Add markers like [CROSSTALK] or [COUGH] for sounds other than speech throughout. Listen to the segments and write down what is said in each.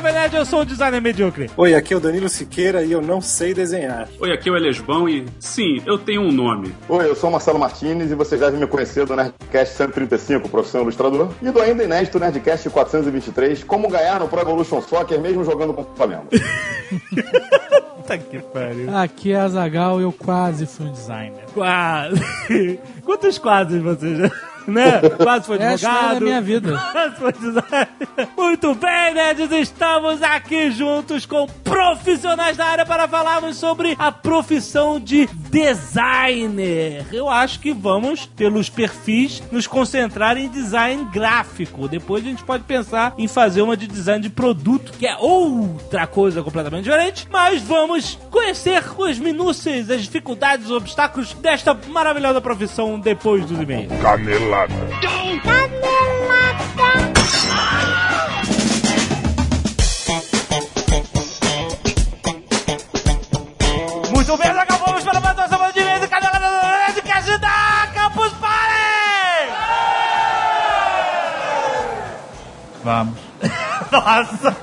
Jovem Nerd, eu sou o designer medíocre. Oi, aqui é o Danilo Siqueira e eu não sei desenhar. Oi, aqui é o Elesbão e sim, eu tenho um nome. Oi, eu sou o Marcelo Martinez e vocês devem me conhecer do Nerdcast 135, Profissão Ilustrador, e do ainda inédito Nerdcast 423, Como Ganhar no Pro Evolution Soccer mesmo jogando com o Flamengo. [LAUGHS] Puta que pariu. Aqui é a Zagal eu quase fui um designer. Quase. [LAUGHS] Quantos quadros você já... Né? Quase foi É a advogado. minha vida. Quase foi designer. Muito bem, nerds, estamos aqui juntos com profissionais da área para falarmos sobre a profissão de designer. Eu acho que vamos, pelos perfis, nos concentrar em design gráfico. Depois a gente pode pensar em fazer uma de design de produto, que é outra coisa completamente diferente. Mas vamos conhecer as minúcias, as dificuldades, os obstáculos desta maravilhosa profissão depois dos e-mails. Canelada. Muito bem, acabamos para mais uma semana de e canelada do Nerdcast da Campus Party! Vamos. [LAUGHS] Nossa!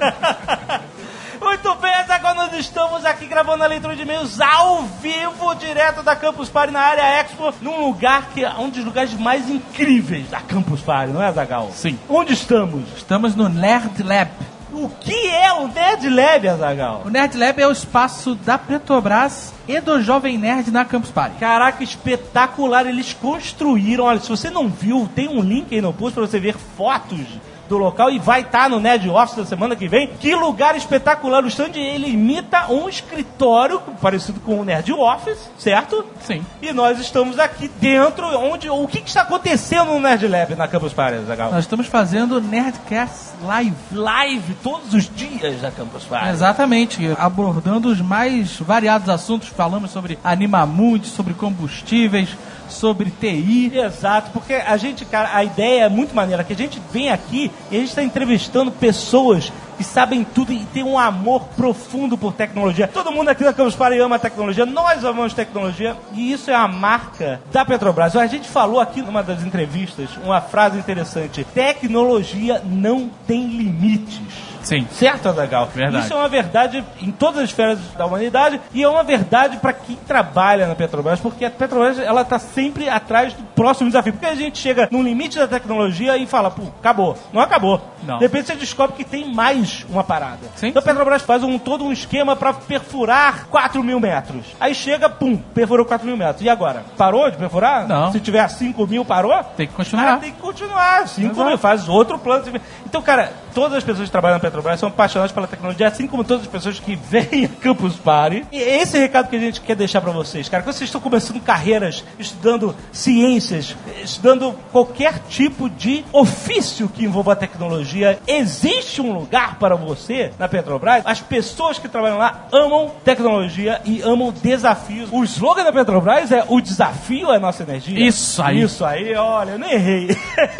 Muito bem, até quando nós estamos aqui gravando a leitura de e-mails ao vivo, direto da Campus Party na área Expo, num lugar que é um dos lugares mais incríveis da Campus Party, não é, Zagal? Sim. Onde estamos? Estamos no Nerd Lab. O que é o Nerd Lab, Azagal? O Nerd Lab é o espaço da Petrobras e do Jovem Nerd na Campus Party. Caraca, espetacular! Eles construíram. Olha, se você não viu, tem um link aí no post pra você ver fotos do local e vai estar no Nerd Office da semana que vem. Que lugar espetacular! O stand ele imita um escritório parecido com o Nerd Office, certo? Sim. E nós estamos aqui dentro, onde o que, que está acontecendo no Nerd Lab na Campus Party, Zagal? Nós estamos fazendo Nerdcast Live. Live todos os dias na Campus Party. Exatamente, abordando os mais variados assuntos. Falamos sobre Animamundi, sobre combustíveis, sobre TI. Exato, porque a gente, cara, a ideia é muito maneira, que a gente vem aqui e a gente está entrevistando pessoas que sabem tudo e tem um amor profundo por tecnologia. Todo mundo aqui na Campus Party ama tecnologia, nós amamos tecnologia e isso é a marca da Petrobras. A gente falou aqui numa das entrevistas uma frase interessante: tecnologia não tem limites. Sim. Certo, Azagal? Verdade. Isso é uma verdade em todas as esferas da humanidade e é uma verdade para quem trabalha na Petrobras, porque a Petrobras ela tá sempre atrás do próximo desafio. Porque a gente chega no limite da tecnologia e fala, pô, acabou. Não acabou. Não. De repente você descobre que tem mais uma parada. Sim, então a. Petrobras faz um, todo um esquema para perfurar 4 mil metros. Aí chega, pum, perfurou 4 mil metros. E agora? Parou de perfurar? Não. Se tiver 5 mil, parou? Tem que continuar. tem que continuar. 5 Exato. mil, faz outro plano. Então, cara, todas as pessoas que trabalham na Petrobras são apaixonadas pela tecnologia, assim como todas as pessoas que vêm a Campus Party. E esse é o recado que a gente quer deixar pra vocês, cara. Que vocês estão começando carreiras, estudando ciências, estudando qualquer tipo de ofício que envolva a tecnologia. Existe um lugar para você na Petrobras. As pessoas que trabalham lá amam tecnologia e amam desafios. O slogan da Petrobras é o desafio é nossa energia. Isso aí. Isso aí, olha, eu nem errei.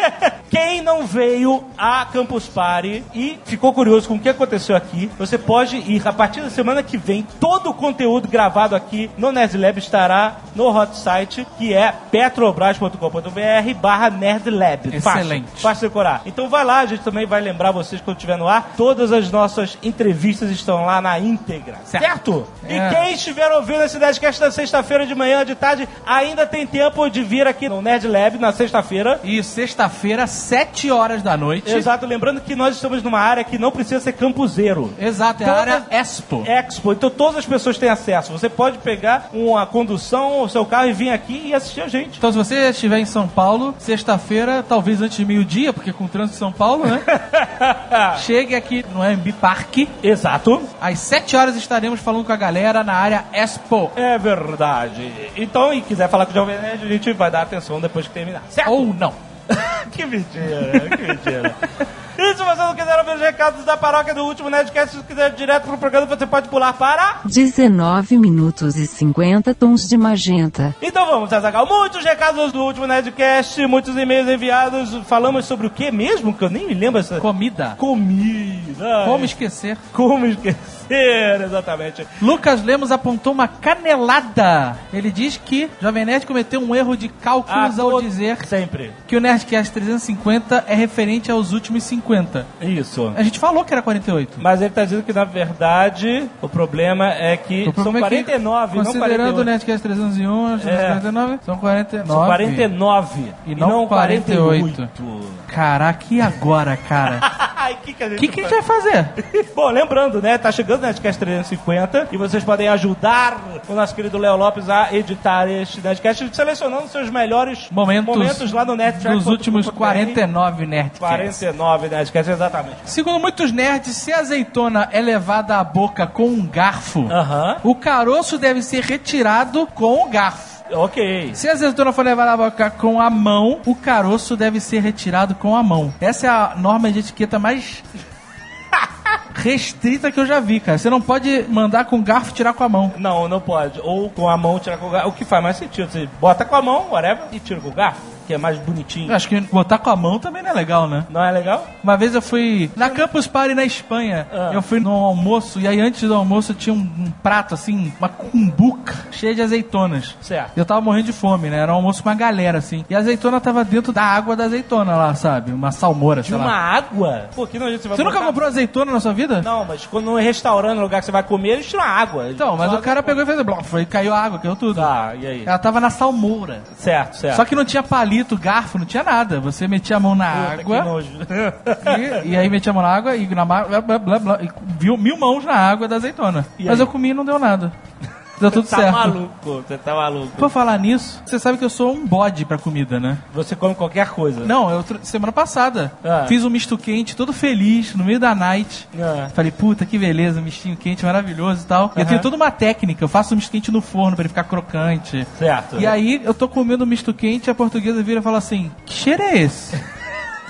[LAUGHS] Quem não veio a Campus Party e ficou curioso com o que aconteceu aqui, você pode ir a partir da semana que vem. Todo o conteúdo gravado aqui no Nerdlab estará no hot site que é petrobras.com.br barra Nerdlab. Excelente. Fácil, fácil decorar. Então vai lá, a gente também vai lembrar vocês quando estiver no ar. Todas as nossas entrevistas estão lá na íntegra. Certo? E É. quem estiver ouvindo esse Nerdcast na sexta-feira de manhã, de tarde, ainda tem tempo de vir aqui no Nerd Lab na sexta-feira. E sexta-feira, 7 horas da noite. Exato, lembrando que nós estamos numa área que não precisa ser campuseiro. Exato, é a área Expo. Expo, então todas as pessoas têm acesso. Você pode pegar uma condução, o seu carro e vir aqui e assistir a gente. Então, se você estiver em São Paulo, sexta-feira, talvez antes de meio-dia, porque com o trânsito de São Paulo, né? [LAUGHS] Chegue aqui no AMB Parque. Exato. Às 7 horas estaremos falando com a galera na área Expo. É verdade. Então, e quiser falar com o Jovem Nerd, a gente vai dar atenção depois que terminar. Certo? Ou não. [LAUGHS] que mentira, que mentira. E se você não quiser ouvir os recados da paróquia do último Nerdcast, se quiser ir direto pro programa, você pode pular para... 19 minutos e 50 tons de magenta. Então vamos, Azagal. Muitos recados do último Nerdcast, muitos e-mails enviados. Falamos sobre o que mesmo? Que eu nem me lembro essa... Comida. Comida. Como esquecer? Como esquecer, exatamente. Lucas Lemos apontou uma canelada. Ele diz que Jovem Nerd cometeu um erro de cálculos Ah, ao dizer Sempre. que o Nerdcast 350 é referente aos últimos 50. Isso. A gente falou que era 48. Mas ele tá dizendo que, na verdade, o problema é que O são problema é que, 49, não Considerando o 48. Nerdcast 301, 349, são 49. São 49 E não 48. 48. Caraca, e agora, cara? [LAUGHS] O que, que a gente que, que a gente vai fazer? [LAUGHS] Bom, lembrando, né? Tá chegando o Nerdcast 350 e vocês podem ajudar o nosso querido Léo Lopes a editar este Nerdcast selecionando seus melhores Momentos, lá no Nerdtrack. dos últimos 49 Nerdcasts. 49 Nerdcasts, exatamente. Segundo muitos nerds, se a azeitona é levada à boca com um garfo, o caroço deve ser retirado com o garfo. Ok. Se a azeitona for levada à boca com a mão, o caroço deve ser retirado com a mão. Essa é a norma de etiqueta mais [LAUGHS] restrita que eu já vi, cara. Você não pode mandar com garfo tirar com a mão. Não, não pode. Ou com a mão tirar com o garfo. O que faz mais sentido? Você bota com a mão, whatever, e tira com o garfo, que é mais bonitinho. Eu acho que botar com a mão também não é legal, né? Não é legal? Uma vez eu fui na Campus Party na Espanha. Ah. Eu fui no almoço e aí antes do almoço tinha um, um prato assim, uma cumbuca cheia de azeitonas. Certo. Eu tava morrendo de fome, né? Era um almoço com uma galera assim. E a azeitona tava dentro da água da azeitona lá, sabe? Uma salmoura, De sei uma lá. água? Pô, que não, você vai Você nunca comprou azeitona na sua vida? Não, mas quando no restaurante, no lugar que você vai comer, eles tiram água. Então, mas o cara pegou e fez foi caiu água, caiu tudo. Tá, e aí? Ela tava na salmoura. Certo, certo. Só que não tinha palito, garfo, não tinha nada. Você metia a mão na Puta, água. nojo. E, e aí metia a mão na água e na blá, blá, blá, blá, e viu mil mãos na água da azeitona. E Mas aí? eu comi e não deu nada. Deu tudo tá certo. maluco, você tá maluco. Por falar nisso, você sabe que eu sou um bode pra comida, né? Você come qualquer coisa. Não, eu semana passada Ah. fiz um misto quente todo feliz no meio da night. Ah. Falei, puta, que beleza, mistinho quente maravilhoso e tal. E eu tenho toda uma técnica, eu faço o misto quente no forno pra ele ficar crocante. Certo. E aí eu tô comendo misto quente e a portuguesa vira e fala assim: Que cheiro é esse?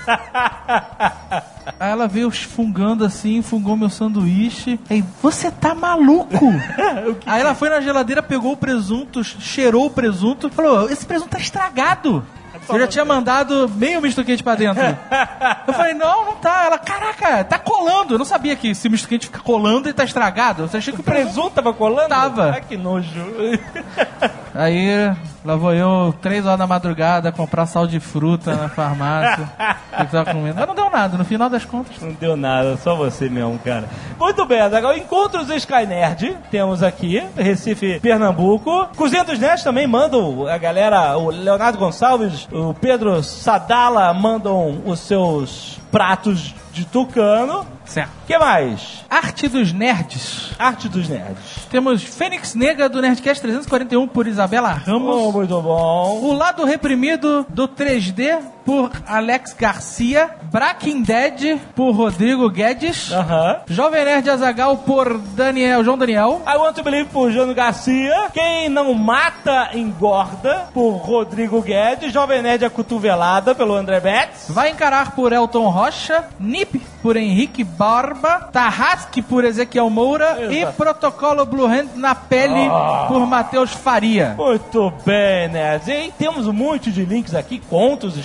[LAUGHS] Aí ela veio fungando assim, fungou meu sanduíche. Aí, você tá maluco? [LAUGHS] Aí ela foi na geladeira, pegou o presunto, cheirou o presunto e falou: Esse presunto tá estragado. Eu já tinha mandado meio misto quente pra dentro. Eu falei, não, não tá. Ela, caraca, tá colando. Eu não sabia que se misto quente fica colando e tá estragado. Eu achei que O presunto tava colando? Tava. Ai, que nojo. Aí lá vou eu, três horas da madrugada, comprar sal de fruta na farmácia. [LAUGHS] que tava comendo. Mas não deu nada, no final das contas. Não deu nada, só você mesmo, cara. Muito bem, agora Encontros Sky Nerd, temos aqui, Recife, Pernambuco. Cozinha dos Nerds também mandam, a galera, o Leonardo Gonçalves, o Pedro Sadala mandam os seus pratos de tucano. Certo. O que mais? Arte dos Nerds. Arte dos Nerds. Temos Fênix Negra do Nerdcast 341 por Isabela Ramos. Oh, muito bom. O lado reprimido do 3D por Alex Garcia. Breaking Dead por Rodrigo Guedes. Aham. Jovem Nerd Azagal por Daniel, João Daniel. I Want to Believe por Jano Garcia. Quem não mata, engorda por Rodrigo Guedes. Jovem Nerd Acotovelada pelo André Betts. Vai encarar por Elton Rocha, Nip por Henrique Barba, Tarrasque por Ezequiel Moura e. Protocolo Blue Hand na pele por Matheus Faria. Muito bem, nerds. E temos um monte de links aqui, contos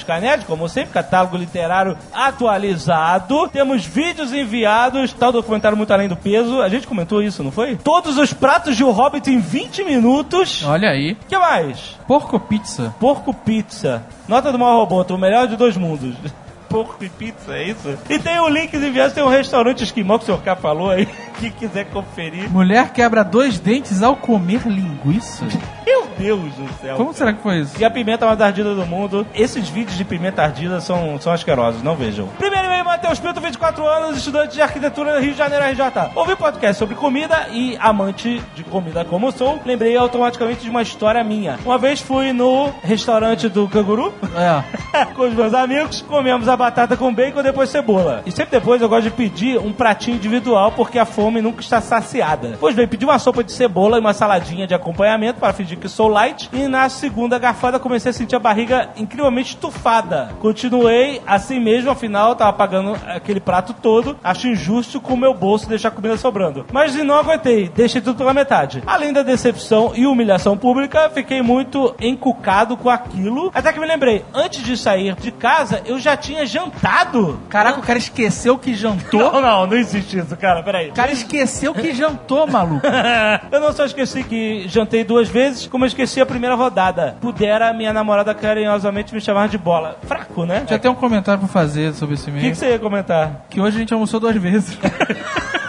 Como sempre, catálogo literário atualizado. Temos vídeos enviados, tal documentário muito além do peso. A gente comentou isso, não foi? Todos os pratos de O Hobbit em 20 minutos. Olha aí. O que mais? Porco Pizza. Porco Pizza. Nota do mal roboto, o melhor de dois mundos. [LAUGHS] Porco e pizza, é isso? E tem o link enviados, tem um restaurante esquimó que o senhor K falou aí, [LAUGHS] que quiser conferir. Mulher quebra dois dentes ao comer linguiça. Meu Deus do céu. Como será que foi isso? E a pimenta mais ardida do mundo. Esses vídeos de pimenta ardida são, são asquerosos, não vejam. Primeiro e-mail, Matheus Pinto, 24 anos, estudante de arquitetura Rio de Janeiro, RJ. Ouvi podcast sobre comida e amante de comida como sou, lembrei automaticamente de uma história minha. Uma vez fui no restaurante do Canguru, É. [LAUGHS] com os meus amigos, comemos a batata com bacon depois cebola. E sempre depois eu gosto de pedir um pratinho individual porque a fome nunca está saciada. Pois bem, pedi uma sopa de cebola e uma saladinha de acompanhamento para fingir fingi que sou light. E na segunda garfada comecei a sentir a barriga incrivelmente estufada. Continuei assim mesmo, afinal tava pagando aquele prato todo. Acho injusto com o meu bolso deixar a comida sobrando. Mas não aguentei, deixei tudo pela metade. Além da decepção e humilhação pública, fiquei muito encucado com aquilo. Até que me lembrei, antes de sair de casa, eu já tinha jantado. Caraca, o cara esqueceu que jantou. Não, não, não existe isso, cara, peraí. O cara esqueceu que jantou, maluco. [LAUGHS] eu não só esqueci que jantei duas vezes, como eu esqueci a primeira rodada. Pudera minha namorada carinhosamente me chamar de bola. Fraco, né? Já tem um comentário pra fazer sobre esse O e-mail. que, que você ia comentar? Que hoje a gente almoçou duas vezes. [LAUGHS]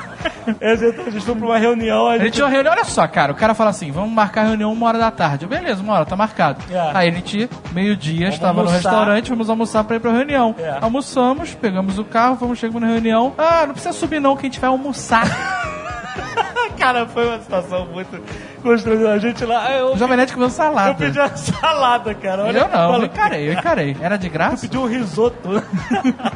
Eu já tô- estou pra uma reunião. A gente tinha uma reunião, olha só, cara, o cara fala assim, vamos marcar a reunião uma hora da tarde. Beleza, uma hora, tá marcado. É. Aí a gente, meio-dia, estava no almoçar. restaurante, fomos almoçar pra ir pra reunião. É. Almoçamos, pegamos o carro, fomos, chegamos na reunião. Ah, não precisa subir não, que a gente vai almoçar. [LAUGHS] Cara, foi uma situação muito constrangedora. A gente lá. Eu, o Jovem Nerd comeu salada. eu pedi uma salada, cara. Olha, Eu não, eu encarei, eu encarei. Era de graça? pedi um risoto.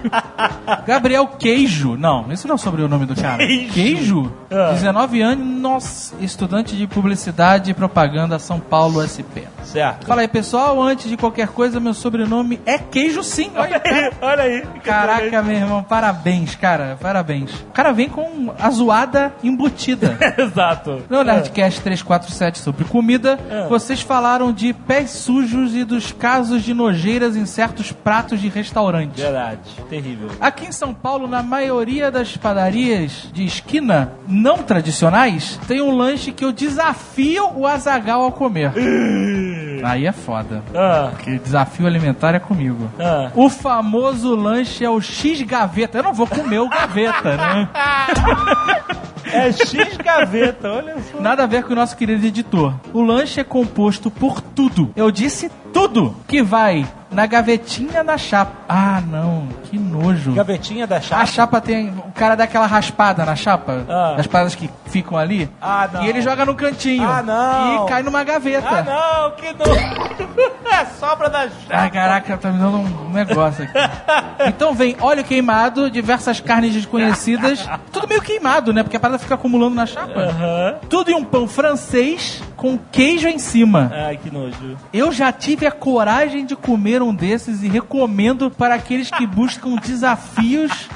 [LAUGHS] Gabriel Queijo. Não, isso não é sobre o nome do cara. Queijo. Queijo? Ah. 19 anos, nossa, estudante de publicidade e propaganda São Paulo SP. certo. Fala aí, pessoal, antes de qualquer coisa, meu sobrenome é Queijo sim. Olha, Olha aí. Caraca, meu irmão, parabéns, cara, parabéns. O cara vem com a zoada embutida. [LAUGHS] Exato. No Nerdcast 347 sobre comida, É. vocês falaram de pés sujos e dos casos de nojeiras em certos pratos de restaurante. Verdade. Terrível. Aqui em São Paulo, na maioria das padarias de esquina não tradicionais, tem um lanche que eu desafio o Azagal a comer. [LAUGHS] Aí é foda. Ah, Porque desafio alimentar é comigo. ah. O famoso lanche é o X Gaveta. Eu não vou comer o Gaveta, né? [LAUGHS] É X gaveta, olha só. Nada a ver com o nosso querido editor. O lanche é composto por tudo. Eu disse tudo que vai na gavetinha da chapa. Ah, não, que nojo. Gavetinha da A chapa. chapa tem. O cara dá aquela raspada na chapa, Ah. das paradas que ficam ali. Ah, não. E ele joga no cantinho. Ah, não. E cai numa gaveta. Ah, não, que nojo. [LAUGHS] É sobra da chapa. Ai, caraca, tá me dando um negócio aqui. Então vem óleo queimado, diversas carnes desconhecidas. Tudo meio queimado, né? Porque a parada fica acumulando na chapa. Aham. Tudo em um pão francês com queijo em cima. Ai, que nojo. Eu já tive a coragem de comer um desses e recomendo para aqueles que buscam desafios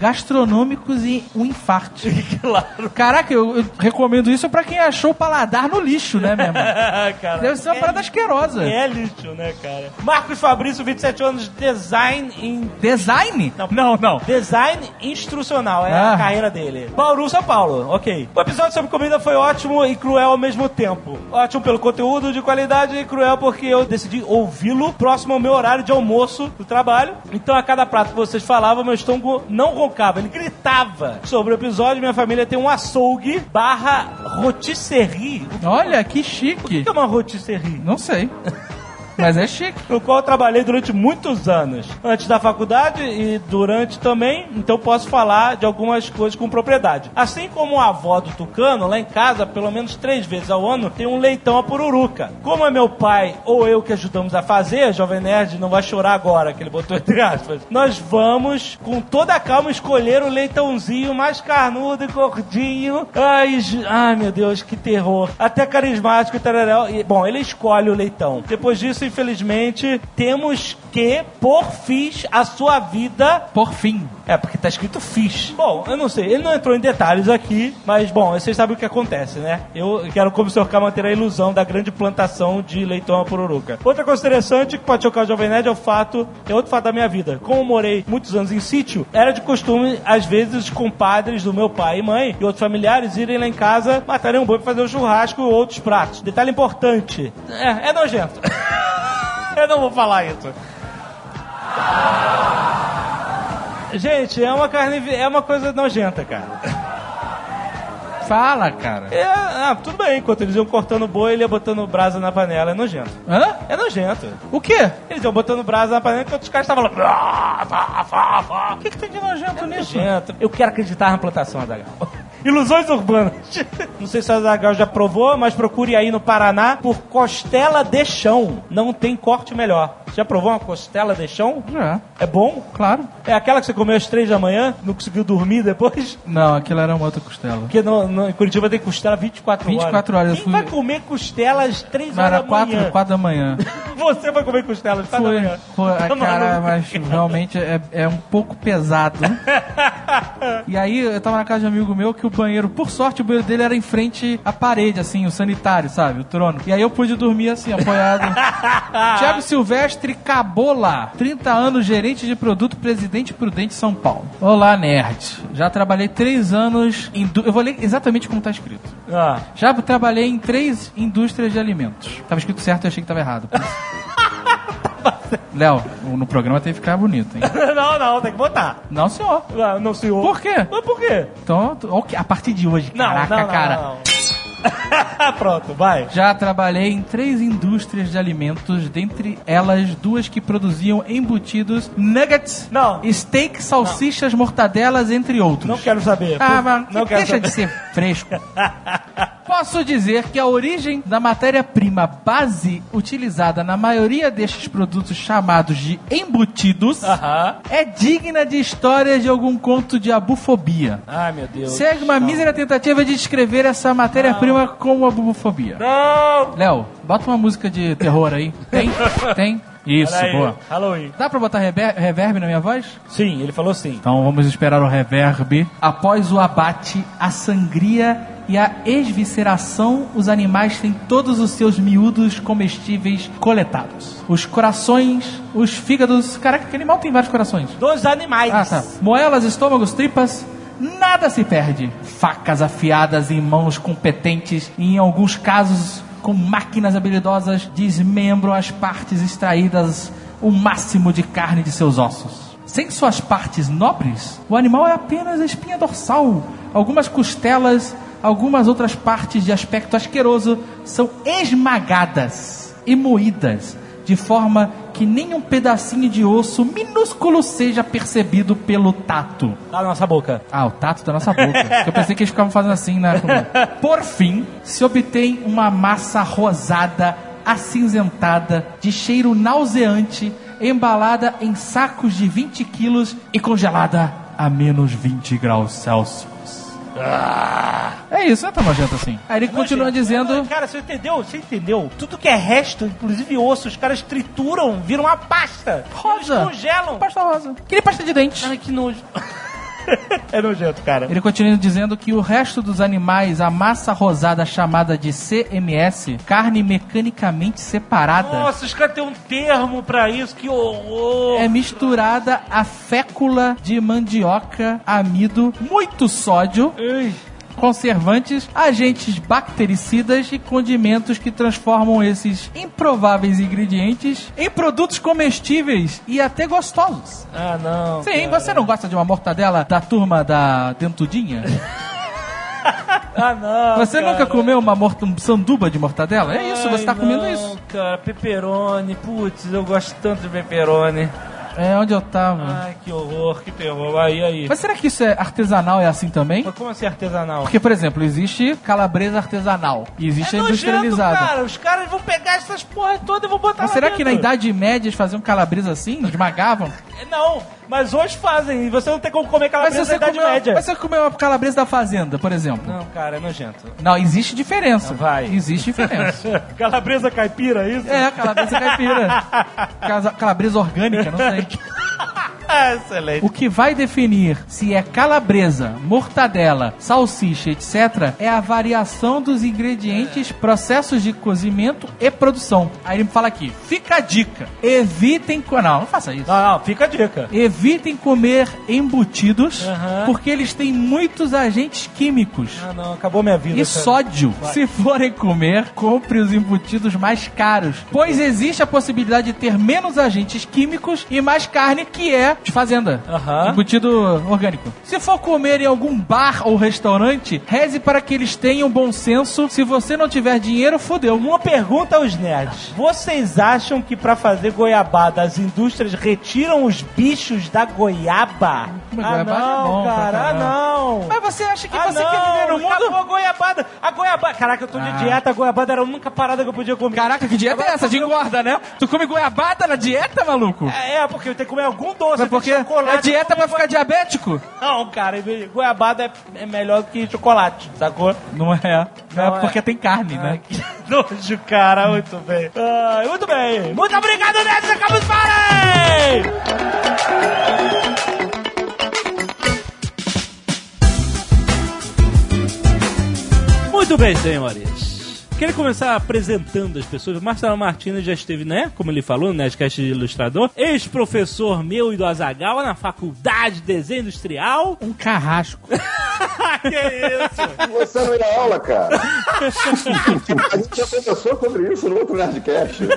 gastronômicos e um infarte. [LAUGHS] Claro. Caraca, eu, eu recomendo isso pra quem achou o paladar no lixo, né, meu irmão? [LAUGHS] cara. Deve ser uma parada asquerosa. É lixo, né, cara? Marcos Fabrício, 27 anos, design em Design? Não. não. não. Design instrucional, é Ah. a carreira dele. Bauru, São Paulo, ok. O episódio sobre comida foi ótimo e cruel ao mesmo tempo. Ótimo pelo conteúdo de qualidade e cruel porque eu decidi ouvi-lo próximo ao meu horário de almoço do trabalho. Então, a cada prato que vocês falavam, meu estômago não ele gritava. Sobre o episódio, minha família tem um açougue barra rotisserie. Olha, que O chique. que é uma rotisserie? Não sei. [LAUGHS] Mas é chique. no qual eu trabalhei durante muitos anos. Antes da faculdade e durante também, então posso falar de algumas coisas com propriedade. Assim como a avó do Tucano, lá em casa, pelo menos três vezes ao ano, tem um leitão a pururuca. Como é meu pai ou eu que ajudamos a fazer, Jovem Nerd não vai chorar agora, que ele botou entre aspas, nós vamos, com toda a calma, escolher o leitãozinho mais carnudo e gordinho. Ai, ai meu Deus, que terror. Até carismático e tararel. E, bom, ele escolhe o leitão. Depois disso, infelizmente, temos que pôr fiz a sua vida Por fim. é, porque tá escrito fish. Bom, eu não sei, ele não entrou em detalhes aqui, mas bom, vocês sabem o que acontece, né? Eu quero, como o Sr. K, manter a ilusão da grande plantação de leitão a pururuca. Outra coisa interessante que pode chocar o Jovem Nerd é o fato, é outro fato da minha vida. Como eu morei muitos anos em sítio, era de costume, às vezes, os compadres do meu pai e mãe e outros familiares irem lá em casa, matarem um boi pra fazer um churrasco ou outros pratos. Detalhe importante, é, é nojento. [LAUGHS] eu não vou falar isso. Gente, é uma carne, é uma coisa nojenta, cara. Fala, cara. É, ah, tudo bem, enquanto eles iam cortando boi, ele ia botando brasa na panela, é nojento. Hã? É nojento. O quê? Eles iam botando brasa na panela enquanto os caras estavam lá. O que, que tem de nojento nisso? Nojento. Eu quero acreditar na plantação, Adagal. Ilusões urbanas. [LAUGHS] Não sei se a Zagal já provou, mas procure aí no Paraná por costela de chão. Não tem corte melhor. Já provou uma costela de chão? Já, É bom? claro. É aquela que você comeu às três da manhã, não conseguiu dormir depois? [LAUGHS] Não, aquilo era uma outra costela. Porque no, no, em Curitiba tem costela 24 horas. 24 horas, eu Quem fui- vai comer costela às 3 Não, horas da 4, manhã? 4 da manhã. [LAUGHS] Você vai comer costela às 4 da manhã. foi, Tá cara, mas realmente é, é um pouco pesado. e aí eu tava na casa de um amigo meu que o banheiro, por sorte, o banheiro dele era em frente à parede, assim, o sanitário, sabe? O trono. E aí eu pude dormir assim, apoiado. [LAUGHS] Tiago Silvestre Cabola, 30 anos, gerente de produto, presidente Prudente São Paulo. Olá, nerd. Já trabalhei três anos em. du- Eu vou ler exatamente como tá escrito. Ah. Já trabalhei em três indústrias de alimentos. Tava escrito certo, eu achei que tava errado. por [LAUGHS] isso. Léo, no programa tem que ficar bonito, hein? [LAUGHS] Não, não, tem que botar. Não, senhor. Ah, Não, senhor. Por quê? Mas por quê? Então, a partir de hoje, Não, caraca, não, não, cara. não, não. [LAUGHS] Pronto, vai. Já trabalhei em três indústrias de alimentos, dentre elas duas que produziam embutidos, nuggets, Não. steak, salsichas, mortadelas, entre outros. Não quero saber. Ah, mas não quero deixa saber. de ser fresco. [LAUGHS] Posso dizer que a origem da matéria-prima base utilizada na maioria destes produtos chamados de embutidos Aham. é digna de história de algum conto de abufobia. Ai, meu Deus. Segue uma mísera tentativa de descrever essa matéria-prima como a bufobia. Não! Léo, bota uma música de terror aí. Tem? Tem? Isso, Peraí. boa. Halloween. Dá pra botar rever- reverb na minha voz? Sim, ele falou sim. Então vamos esperar o reverb. Após o abate, a sangria e a esvisceração, os animais têm todos os seus miúdos comestíveis coletados. Os corações, os fígados. Caraca, que animal tem vários corações? Dos animais. Ah, tá. Moelas, estômagos, tripas. Nada se perde. Facas afiadas em mãos competentes em alguns casos, com máquinas habilidosas, desmembram as partes extraídas o máximo de carne de seus ossos. Sem suas partes nobres, o animal é apenas a espinha dorsal. Algumas costelas, algumas outras partes de aspecto asqueroso são esmagadas e moídas de forma que nem um pedacinho de osso minúsculo seja percebido pelo tato. Na nossa boca. Ah, o tato da nossa boca. [LAUGHS] Eu pensei que eles ficavam fazendo assim na comida. Por fim, se obtém uma massa rosada, acinzentada, de cheiro nauseante, embalada em sacos de 20 quilos e congelada a menos 20 graus Celsius. É isso, não é tão nojento assim. Aí ele continua dizendo. Cara, você entendeu? Você entendeu? Tudo que é resto, inclusive osso, os caras trituram, viram uma pasta. Rosa. Eles congelam. Pasta rosa. Queria pasta de dente. Ai, que nojo. [LAUGHS] é nojento, cara. Ele continua dizendo que o resto dos animais, a massa rosada chamada de CMS, carne mecanicamente separada, Nossa, os caras têm um termo pra isso, que horror. é misturada a fécula de mandioca, amido, muito sódio, Ai. Conservantes, agentes bactericidas e condimentos que transformam esses improváveis ingredientes em produtos comestíveis e até gostosos. Ah, não. Sim, você não gosta de uma mortadela da turma da Dentudinha? [LAUGHS] Ah, não. Você cara. nunca comeu uma morta, um sanduba de mortadela? É isso, você tá Ai, comendo não, isso. cara, pepperoni. Putz, eu gosto tanto de pepperoni. É onde eu tava. Ai, que horror, que terror. Aí, aí. Mas será que isso é artesanal, é assim também? Mas como assim artesanal? Porque, por exemplo, existe calabresa artesanal e existe a é nojento, industrializada. cara. Os caras vão pegar essas porra todas e vão botar Mas será que na dentro. Idade Média eles faziam calabresa assim? Esmagavam? Não, mas hoje fazem. E você não tem como comer calabresa na Idade comeu, Média. mas você comeu uma calabresa da fazenda, por exemplo. Não, cara, é nojento. Não, existe diferença. Não, vai. Existe diferença. [LAUGHS] calabresa caipira, é isso? é, calabresa caipira. [LAUGHS] Calabresa orgânica, não sei. [LAUGHS] É, [LAUGHS] excelente. O que vai definir se é calabresa, mortadela, salsicha, etc., é a variação dos ingredientes, processos de cozimento e produção. Aí ele me fala aqui: fica a dica. Evitem. Não, não faça isso. Não, não, fica a dica. Evitem comer embutidos, porque eles têm muitos agentes químicos. Ah, não, acabou minha vida. E cara. sódio. Se forem comer, compre os embutidos mais caros. Pois existe a possibilidade de ter menos agentes químicos e mais carne, que é de fazenda. Aham. Embutido orgânico. Se for comer em algum bar ou restaurante, reze para que eles tenham bom senso. Se você não tiver dinheiro, fodeu. Uma pergunta aos nerds. Vocês acham que pra fazer goiabada as indústrias retiram os bichos da goiaba? Mas ah, goiabada é não, bom pra cara, ah, não. Mas você acha que Ah, você não, quer viver no mundo? acabou a goiabada. A goiabada. Caraca, eu tô de Ah. dieta, a goiabada era a única parada que eu podia comer. Caraca, que dieta é essa? De engorda, né? Tu come goiabada na dieta, maluco? É, é, porque eu tenho que comer algum doce. Mas porque é dieta pra ficar diabético? Não, cara, goiabada é, é melhor que chocolate, sacou? Não é. Não, Não é é. porque tem carne, né? Que [LAUGHS] nojo, cara. Muito bem. Ai, muito bem. Muito obrigado, Nerds. Acabamos Party! Muito bem, senhores. Queria começar apresentando as pessoas. Marcelo Martins já esteve, né? Como ele falou, no Nerdcast de Ilustrador. Ex-professor meu e do Azagal na Faculdade de Desenho Industrial. Um carrasco. [LAUGHS] que isso? Você não ia aula, cara. A gente já conversou sobre isso no outro Nerdcast. [LAUGHS]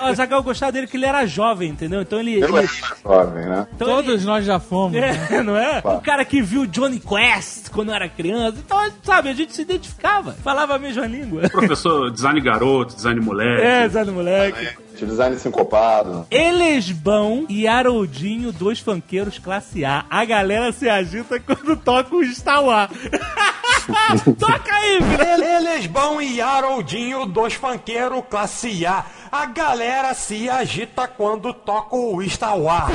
O Azagal gostava dele que ele era jovem, entendeu? Então ele... Eu ele- era jovem, né? então Todos nós já fomos. né? É, não é? Pá. O cara que viu Johnny Quest quando era criança. Então, sabe, a gente se identificava. Falava a mesma língua. Professor, design garoto, design moleque. É, do moleque. De design sincopado. Elesbão e Haroldinho, dois funkeiros classe A. A galera se agita quando toca o Star Wars. [LAUGHS] [LAUGHS] toca aí, filho. Elesbão e Haroldinho, dois funkeiros classe A. A galera se agita quando toca o Wars.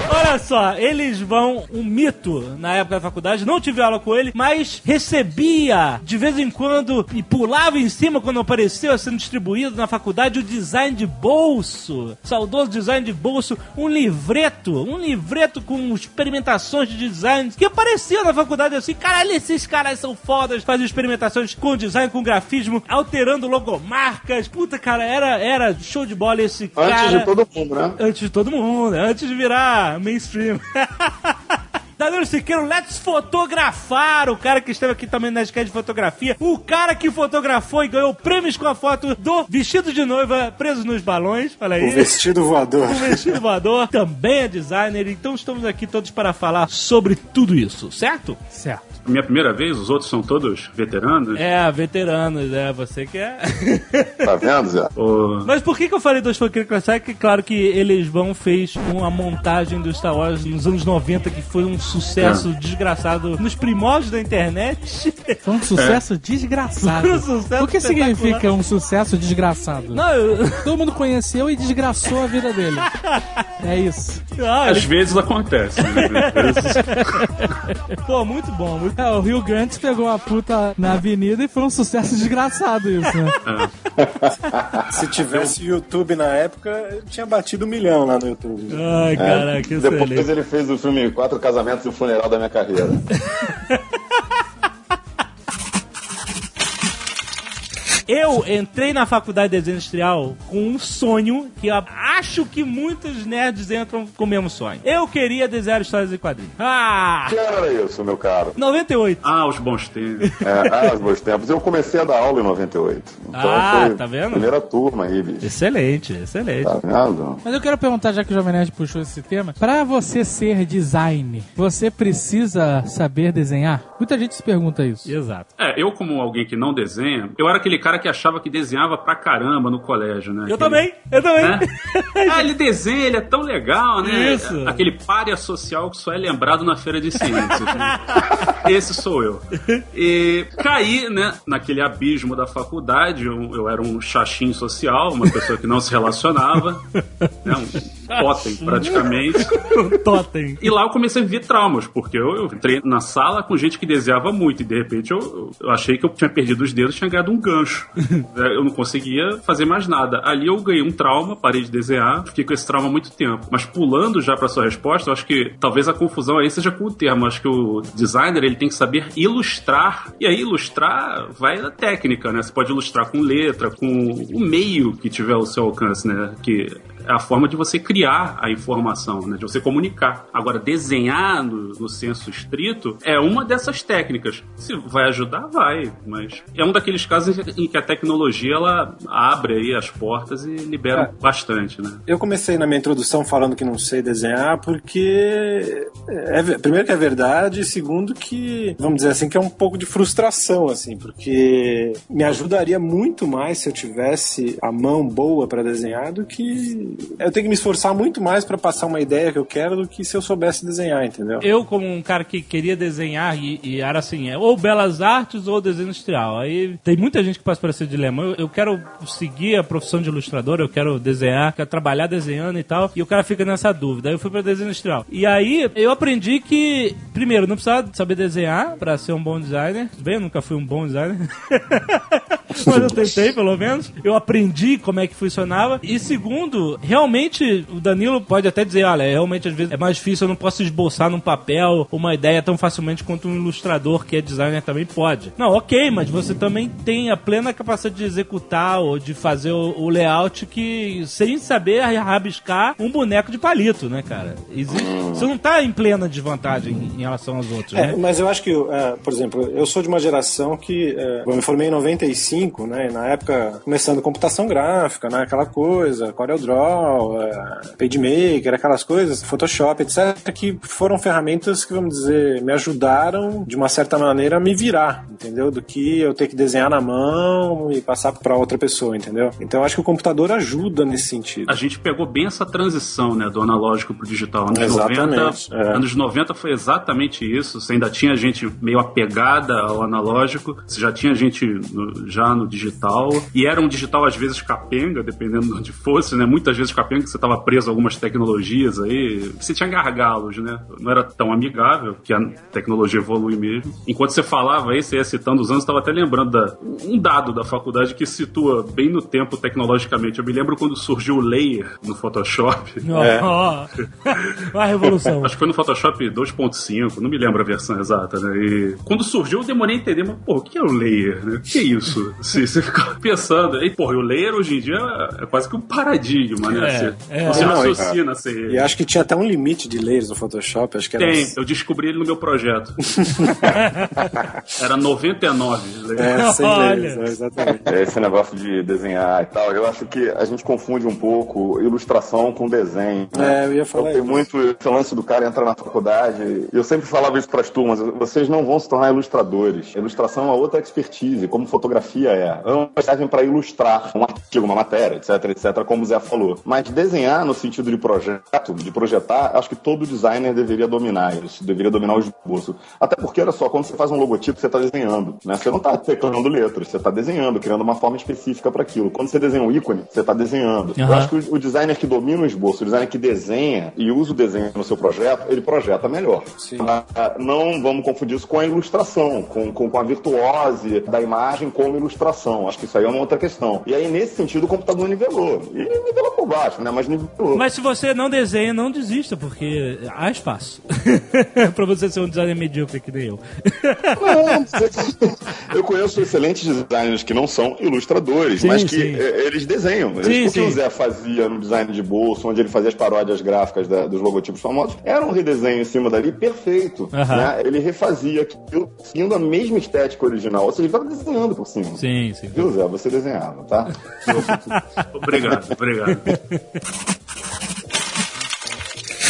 Olha só, eles vão um mito na época da faculdade, não tive aula com ele, mas recebia de vez em quando e pulava em cima quando apareceu sendo distribuído na faculdade o design de bolso, saudoso design de bolso, um livreto, um livreto com experimentações de design que aparecia na faculdade assim, caralho, esses caras são fodas, fazem experimentações com design, com grafismo, alterando logomarcas, puta cara, era, era show de bola esse cara. Antes de todo mundo, né? Antes de todo mundo, antes de virar mainstream. [LAUGHS] Danilo Siqueira, let's fotografar. O cara que esteve aqui também na esquete de fotografia. O cara que fotografou e ganhou prêmios com a foto do vestido de noiva preso nos balões. Olha aí. O vestido voador. O vestido voador também é designer. Então estamos aqui todos para falar sobre tudo isso, certo? Certo. Minha primeira vez, os outros são todos veteranos. É, veteranos, é. Você que é. [LAUGHS] Tá vendo, Zé? Ô, Mas por que, que eu falei dos funkeiros classic? Que claro que eles vão fez uma montagem do Star Wars nos anos 90 que foi um sucesso desgraçado nos primórdios da internet. [LAUGHS] Foi um sucesso desgraçado. Foi um sucesso o que significa um sucesso desgraçado? Não, eu... Todo mundo conheceu e desgraçou a vida dele. É isso. ah, às ele... vezes acontece. Né? [LAUGHS] Às vezes- Pô, muito bom, muito É, o Rio Grande pegou uma puta na avenida e foi um sucesso desgraçado isso, né? [LAUGHS] Se tivesse YouTube na época, eu tinha batido um milhão lá no YouTube. Ai, caraca, que Depois excelente. ele fez o filme Quatro Casamentos e o Funeral da Minha Carreira. [LAUGHS] Eu entrei na faculdade de desenho industrial com um sonho que eu acho que muitos nerds entram com o mesmo sonho. Eu queria desenhar histórias em quadrinhos. Ah! Que ano era isso, meu caro? 98. ah, os bons tempos. É, ah, os bons tempos. Eu comecei a dar aula em 98. Então Ah, foi tá vendo? Primeira turma aí, bicho. Excelente, excelente. Tá vendo? Mas eu quero perguntar, já que o Jovem Nerd puxou esse tema, pra você ser design, você precisa saber desenhar? Muita gente se pergunta isso. Exato. É, eu como alguém que não desenha, eu era aquele cara que achava que desenhava pra caramba no colégio, né? Eu Aquele- também, eu também. né? [LAUGHS] Ah, ele desenha, ele é tão legal, né? Isso. Aquele párea social que só é lembrado na feira de ciências. né? [LAUGHS] Esse sou eu. E caí, né, naquele abismo da faculdade. Eu, eu era um chachim social, uma pessoa que não se relacionava, né, um totem praticamente. [LAUGHS] Totem. E lá eu comecei a viver traumas, porque eu, eu entrei na sala com gente que desenhava muito, e de repente eu, eu achei que eu tinha perdido os dedos, tinha ganhado um gancho. [LAUGHS] É, eu não conseguia fazer mais nada. Ali eu ganhei um trauma, parei de desenhar, fiquei com esse trauma há muito tempo. Mas pulando já para sua resposta, eu acho que talvez a confusão aí seja com o termo. Eu acho que o designer ele tem que saber ilustrar. E aí ilustrar vai da técnica, né? Você pode ilustrar com letra, com o meio que tiver ao seu alcance, né? Que é a forma de você criar a informação, né? de você comunicar. Agora, desenhar no, no senso estrito é uma dessas técnicas. Se vai ajudar, vai, mas é um daqueles casos em que a tecnologia ela abre aí as portas e libera bastante, né? Eu comecei na minha introdução falando que não sei desenhar porque é, primeiro que é verdade, e segundo que vamos dizer assim que é um pouco de frustração assim, porque me ajudaria muito mais se eu tivesse a mão boa para desenhar do que eu tenho que me esforçar muito mais pra passar uma ideia que eu quero do que se eu soubesse desenhar, entendeu? Eu, como um cara que queria desenhar e, e era assim, é ou belas artes ou desenho industrial. Aí tem muita gente que passa por esse dilema. Eu, eu quero seguir a profissão de ilustrador, eu quero desenhar, quero trabalhar desenhando e tal. E o cara fica nessa dúvida. Aí eu fui pra desenho industrial. E aí eu aprendi que, primeiro, não precisava saber desenhar pra ser um bom designer. Tudo bem, eu nunca fui um bom designer. [LAUGHS] Mas eu tentei, pelo menos. Eu aprendi como é que funcionava. E segundo, realmente, o Danilo pode até dizer, olha, realmente às vezes é mais difícil, eu não posso esboçar num papel uma ideia tão facilmente quanto um ilustrador que é designer também pode. Não, ok, mas você também tem a plena capacidade de executar ou de fazer o, o layout que sem saber rabiscar um boneco de palito, né, cara? Existe, você não tá em plena desvantagem em, relação aos outros, É, né? mas eu acho que, é, por exemplo, eu sou de uma geração que é, eu me formei em 95, né? E na época começando computação gráfica, né? Aquela coisa, CorelDRAW, é, PageMaker, aquelas coisas, Photoshop, etc. Que foram ferramentas que, vamos dizer, me ajudaram de uma certa maneira a me virar, entendeu? Do que eu ter que desenhar na mão e passar para outra pessoa, entendeu? Então eu acho que o computador ajuda nesse sentido. A gente pegou bem essa transição, né, do analógico pro digital. Anos Exatamente, 90, é. anos 90 foi exatamente isso. Você ainda tinha gente meio apegada ao analógico, você já tinha gente no- no digital, e era um digital às vezes capenga, dependendo de onde fosse, né? Muitas vezes capenga que você estava preso a algumas tecnologias aí, você tinha gargalos, né? Não era tão amigável, que a tecnologia evolui mesmo. Enquanto você falava aí, você ia citando os anos, estava até lembrando da, um dado da faculdade que situa bem no tempo tecnologicamente. Eu me lembro quando surgiu o Layer no Photoshop. [LAUGHS] Ó, É. ó. a revolução. Acho que foi no Photoshop 2.5, não me lembro a versão exata, né? E quando surgiu, eu demorei a entender, mas, porra, o que é o layer, né? O que é isso? Assim, você fica [LAUGHS] pensando, e, porra, o layer hoje em dia é quase que um paradigma, né? É, você é. você Não, raciocina sem E ele. acho que tinha até um limite de layers no Photoshop, acho que era Tem, eu descobri ele no meu projeto. [LAUGHS] Era 99 layers. É, sem Olha. layers, é, exatamente. É, Esse negócio de desenhar e tal, eu acho que a gente confunde um pouco ilustração com desenho. né? É, eu ia falar Então, tem isso. muito esse lance do cara entrar na faculdade. E eu sempre falava isso para as turmas: vocês não vão se tornar ilustradores. Ilustração é uma outra expertise, como fotografia é. Ambas servem para ilustrar um artigo, uma matéria, etc, etc, como o Zé falou. Mas desenhar no sentido de projeto, de projetar, acho que todo designer deveria dominar isso, deveria dominar o esboço. Até porque, olha só, quando você faz um logotipo, você está desenhando. Né? Você não está teclando letras, você está desenhando, criando uma forma específica para aquilo. Quando você desenha um ícone, você está desenhando. Eu Aham. acho que o, o designer que domina o esboço, o designer que desenha e usa o desenho no seu projeto, ele projeta melhor. Ah, ah, Não vamos confundir isso com a ilustração, com, com, com a virtuose da imagem como ilustração. Acho que isso aí é uma outra questão. E aí, nesse sentido, o computador nivelou. E nivelou por baixo, né? Mas nivelou. Mas se você não desenha, não desista, porque há espaço. [LAUGHS] pra você ser um designer medíocre que nem eu. Não, você- eu conheço excelentes designers que não são ilustradores, Sim, mas que sim. eh, eles desenham. Eles- Sim, o que o Zé fazia no design de bolso, onde ele fazia as paródias gráficas da- dos logotipos famosos, era um redesenho em cima dali perfeito. Né? Ele refazia aquilo seguindo a mesma estética original. Ou seja, ele estava desenhando por cima. Sim, sim. Viu, Zé? Você desenhava, tá? [LAUGHS] Obrigado, obrigado. [LAUGHS]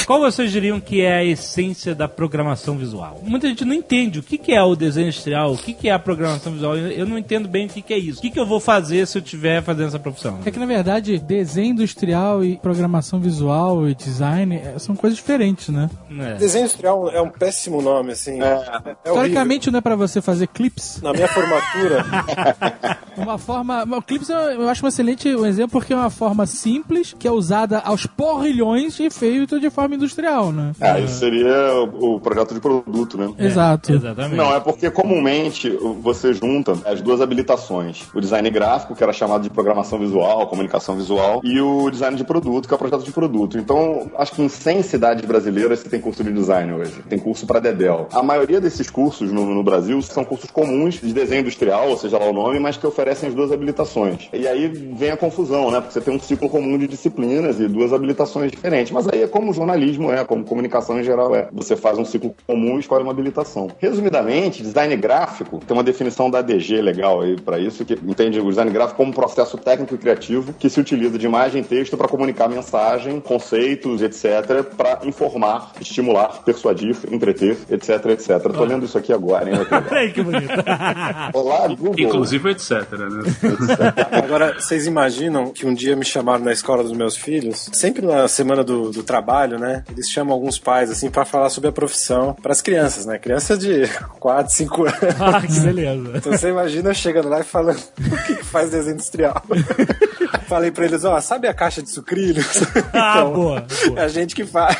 Qual vocês diriam que é a essência da programação visual? Muita gente não entende o que que é o desenho industrial, o que que é a programação visual. Eu não entendo bem o que que é isso. O que que eu vou fazer se eu estiver fazendo essa profissão? É que na verdade, desenho industrial e programação visual e design é, são coisas diferentes, né? É. Desenho industrial é um péssimo nome, assim. É, é. Teoricamente não é pra você fazer clips. Na minha formatura, [LAUGHS] Uma forma. O clips eu, acho um excelente exemplo porque é uma forma simples que é usada aos porrilhões e feito de forma industrial, né? Ah, isso seria o, projeto de produto, né? Exato. Exatamente. Não, é porque comumente você junta as duas habilitações. O design gráfico, que era chamado de programação visual, comunicação visual, e o design de produto, que é o projeto de produto. Então, acho que em 100 cidades brasileiras você tem curso de design hoje. Tem curso para Dedel. A maioria desses cursos no, no Brasil são cursos comuns de desenho industrial, ou seja lá o nome, mas que oferecem as duas habilitações. E aí vem a confusão, né? Porque você tem um ciclo comum de disciplinas e duas habilitações diferentes. Mas aí é como jornalismo é, como comunicação em geral é. Você faz um ciclo comum e escolhe uma habilitação. Resumidamente, design gráfico tem uma definição da ADG legal aí para isso, que entende o design gráfico como um processo técnico e criativo que se utiliza de imagem e texto para comunicar mensagem, conceitos, etc, para informar, estimular, persuadir, entreter, etc, etc. Tô lendo isso aqui agora, hein? Olha [LAUGHS] que bonito. [LAUGHS] Olá, Google. Inclusive, etc. né? [LAUGHS] Agora, vocês imaginam que um dia me chamaram na escola dos meus filhos, sempre na semana do, do trabalho, né? Eles chamam alguns pais, assim, pra falar sobre a profissão pras crianças, né? Crianças de [LAUGHS] 4, 5 anos. [LAUGHS] Ah, que beleza. Então você imagina eu chegando lá e falando [LAUGHS] o que que faz desenho industrial. Falei pra eles, ó, sabe a caixa de sucrilhos? Ah, Então, boa, boa. É a gente que faz.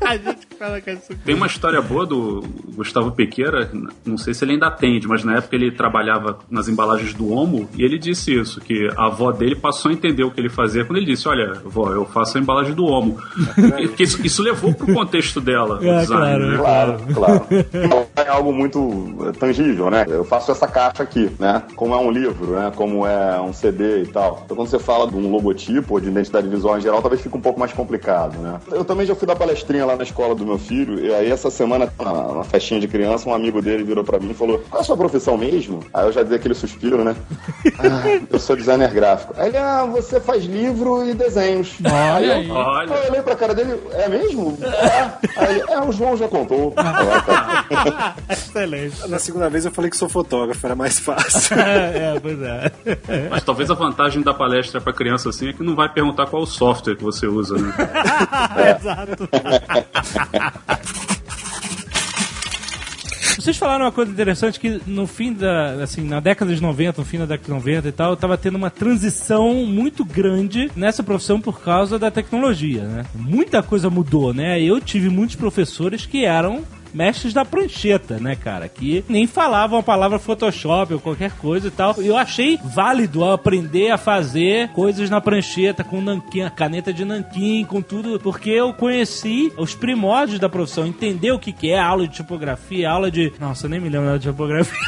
A gente que fala que é. Tem uma história boa do Gustavo Pequeira, não sei se ele ainda atende, mas na época ele trabalhava nas embalagens do Omo e ele disse isso, que a avó dele passou a entender o que ele fazia quando ele disse, olha, vó, eu faço a embalagem do Omo. [LAUGHS] Porque isso, isso levou pro contexto dela, o É, design, claro, né? Claro, claro. É algo muito eh, tangível, né? Eu faço essa caixa aqui, né? Como é um livro, né? Como é um CD e tal. Então, quando você fala de um logotipo ou de identidade visual em geral, talvez fique um pouco mais complicado, né? Eu também já fui dar palestrinha lá na escola do meu filho, e aí essa semana, na, na festinha de criança, um amigo dele virou pra mim e falou: Qual é a sua profissão mesmo? Aí eu já dei aquele suspiro, né? [LAUGHS] Ah, eu sou designer gráfico. Aí ele, ah, você faz livro e desenhos. aí eu, aí. Olha. eu olhei pra cara dele, é mesmo? É. Aí, ele, é, o João já contou. [LAUGHS] Tá. Excelente. Na segunda vez eu falei que sou fotógrafo, era mais fácil. [LAUGHS] É, é, pois é. Mas talvez a vantagem da palestra pra criança assim é que não vai perguntar qual o software que você usa, né? Exato. Vocês falaram uma coisa interessante que no fim da, assim, na década de 90, no fim da década de 90 e tal, tava tendo uma transição muito grande nessa profissão por causa da tecnologia, né? Muita coisa mudou, né? Eu tive muitos professores que eram mestres da prancheta, né, cara? Que nem falavam a palavra Photoshop ou qualquer coisa e tal. Eu achei válido aprender a fazer coisas na prancheta com nanquim, caneta de nanquim, com tudo, porque eu conheci os primórdios da profissão, entender o que, que é aula de tipografia, aula de. Nossa, eu nem me lembro da tipografia.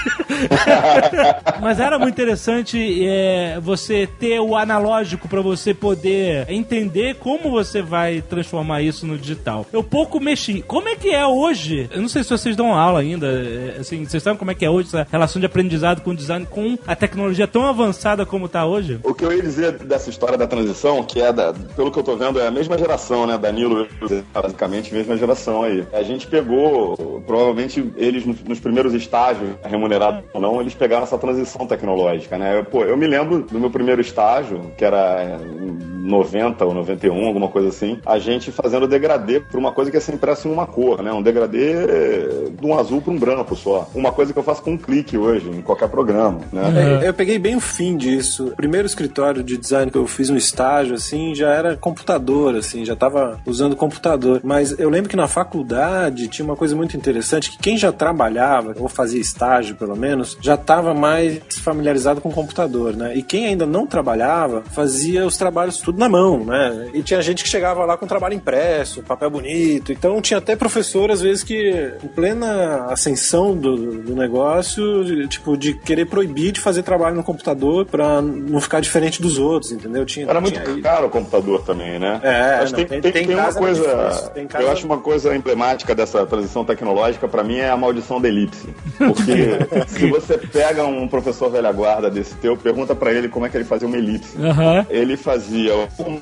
[LAUGHS] Mas era muito interessante é, você ter o analógico para você poder entender como você vai transformar isso no digital. Eu pouco mexi. Como é que é hoje? Eu não sei se vocês dão aula ainda. é, Assim, vocês sabem como é que é hoje essa relação de aprendizado com o design com a tecnologia tão avançada como tá hoje? O que eu ia dizer dessa história da transição, que é, da, pelo que eu tô vendo, é a mesma geração, né? Danilo, basicamente, mesma geração aí. A gente pegou, provavelmente, eles nos, primeiros estágios, remunerados ou não, eles pegaram essa transição tecnológica, né? Eu, pô, eu me lembro do meu primeiro estágio, que era é, em 90 ou 91, alguma coisa assim, a gente fazendo degradê pra uma coisa que é sempre em uma cor, né? Um degradê de um azul pra um branco só. Uma coisa que eu faço com um clique hoje, em qualquer programa, né? É, eu peguei bem o fim disso. O primeiro escritório de design que eu fiz um estágio, assim, já era computador, assim, já tava usando computador. Mas eu lembro que na faculdade tinha uma coisa muito interessante, que quem já trabalhava, ou fazia estágio pelo menos, já tava mais familiarizado com o computador, né? E quem ainda não trabalhava, fazia os trabalhos tudo na mão, né? E tinha gente que chegava lá com trabalho impresso, papel bonito. Então tinha até professor, às vezes, que em plena ascensão do, do negócio, de- tipo, de querer proibir de fazer trabalho no computador pra não ficar diferente dos outros, entendeu? Tinha, Era muito tinha- caro o computador também, né? É, Mas não, tem, tem- tem, tem tem uma coisa. casa- Eu acho uma coisa emblemática dessa transição tecnológica, pra mim, é a maldição da elipse. [LAUGHS] Porque se você pega um professor velha guarda desse teu, pergunta pra ele como é que ele fazia uma elipse. Aham. Ele fazia